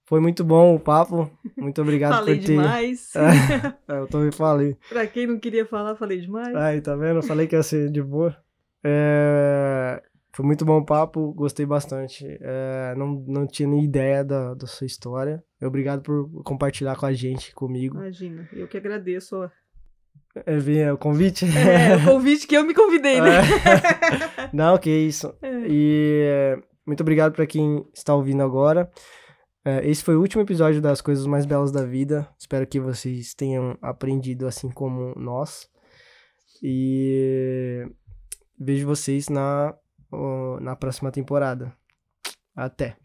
Foi muito bom o papo. Muito obrigado falei por ter. Demais. É, eu também falei. pra quem não queria falar, falei demais. Aí, tá vendo? Eu falei que ia ser de boa. É... Foi muito bom o papo, gostei bastante. É... Não, não tinha nem ideia da, da sua história. Obrigado por compartilhar com a gente, comigo. Imagina, eu que agradeço. É, é o convite? É, o convite que eu me convidei, né? É. Não, que isso. É. E muito obrigado para quem está ouvindo agora. É, esse foi o último episódio das Coisas Mais Belas da Vida. Espero que vocês tenham aprendido assim como nós. E vejo vocês na, na próxima temporada. Até!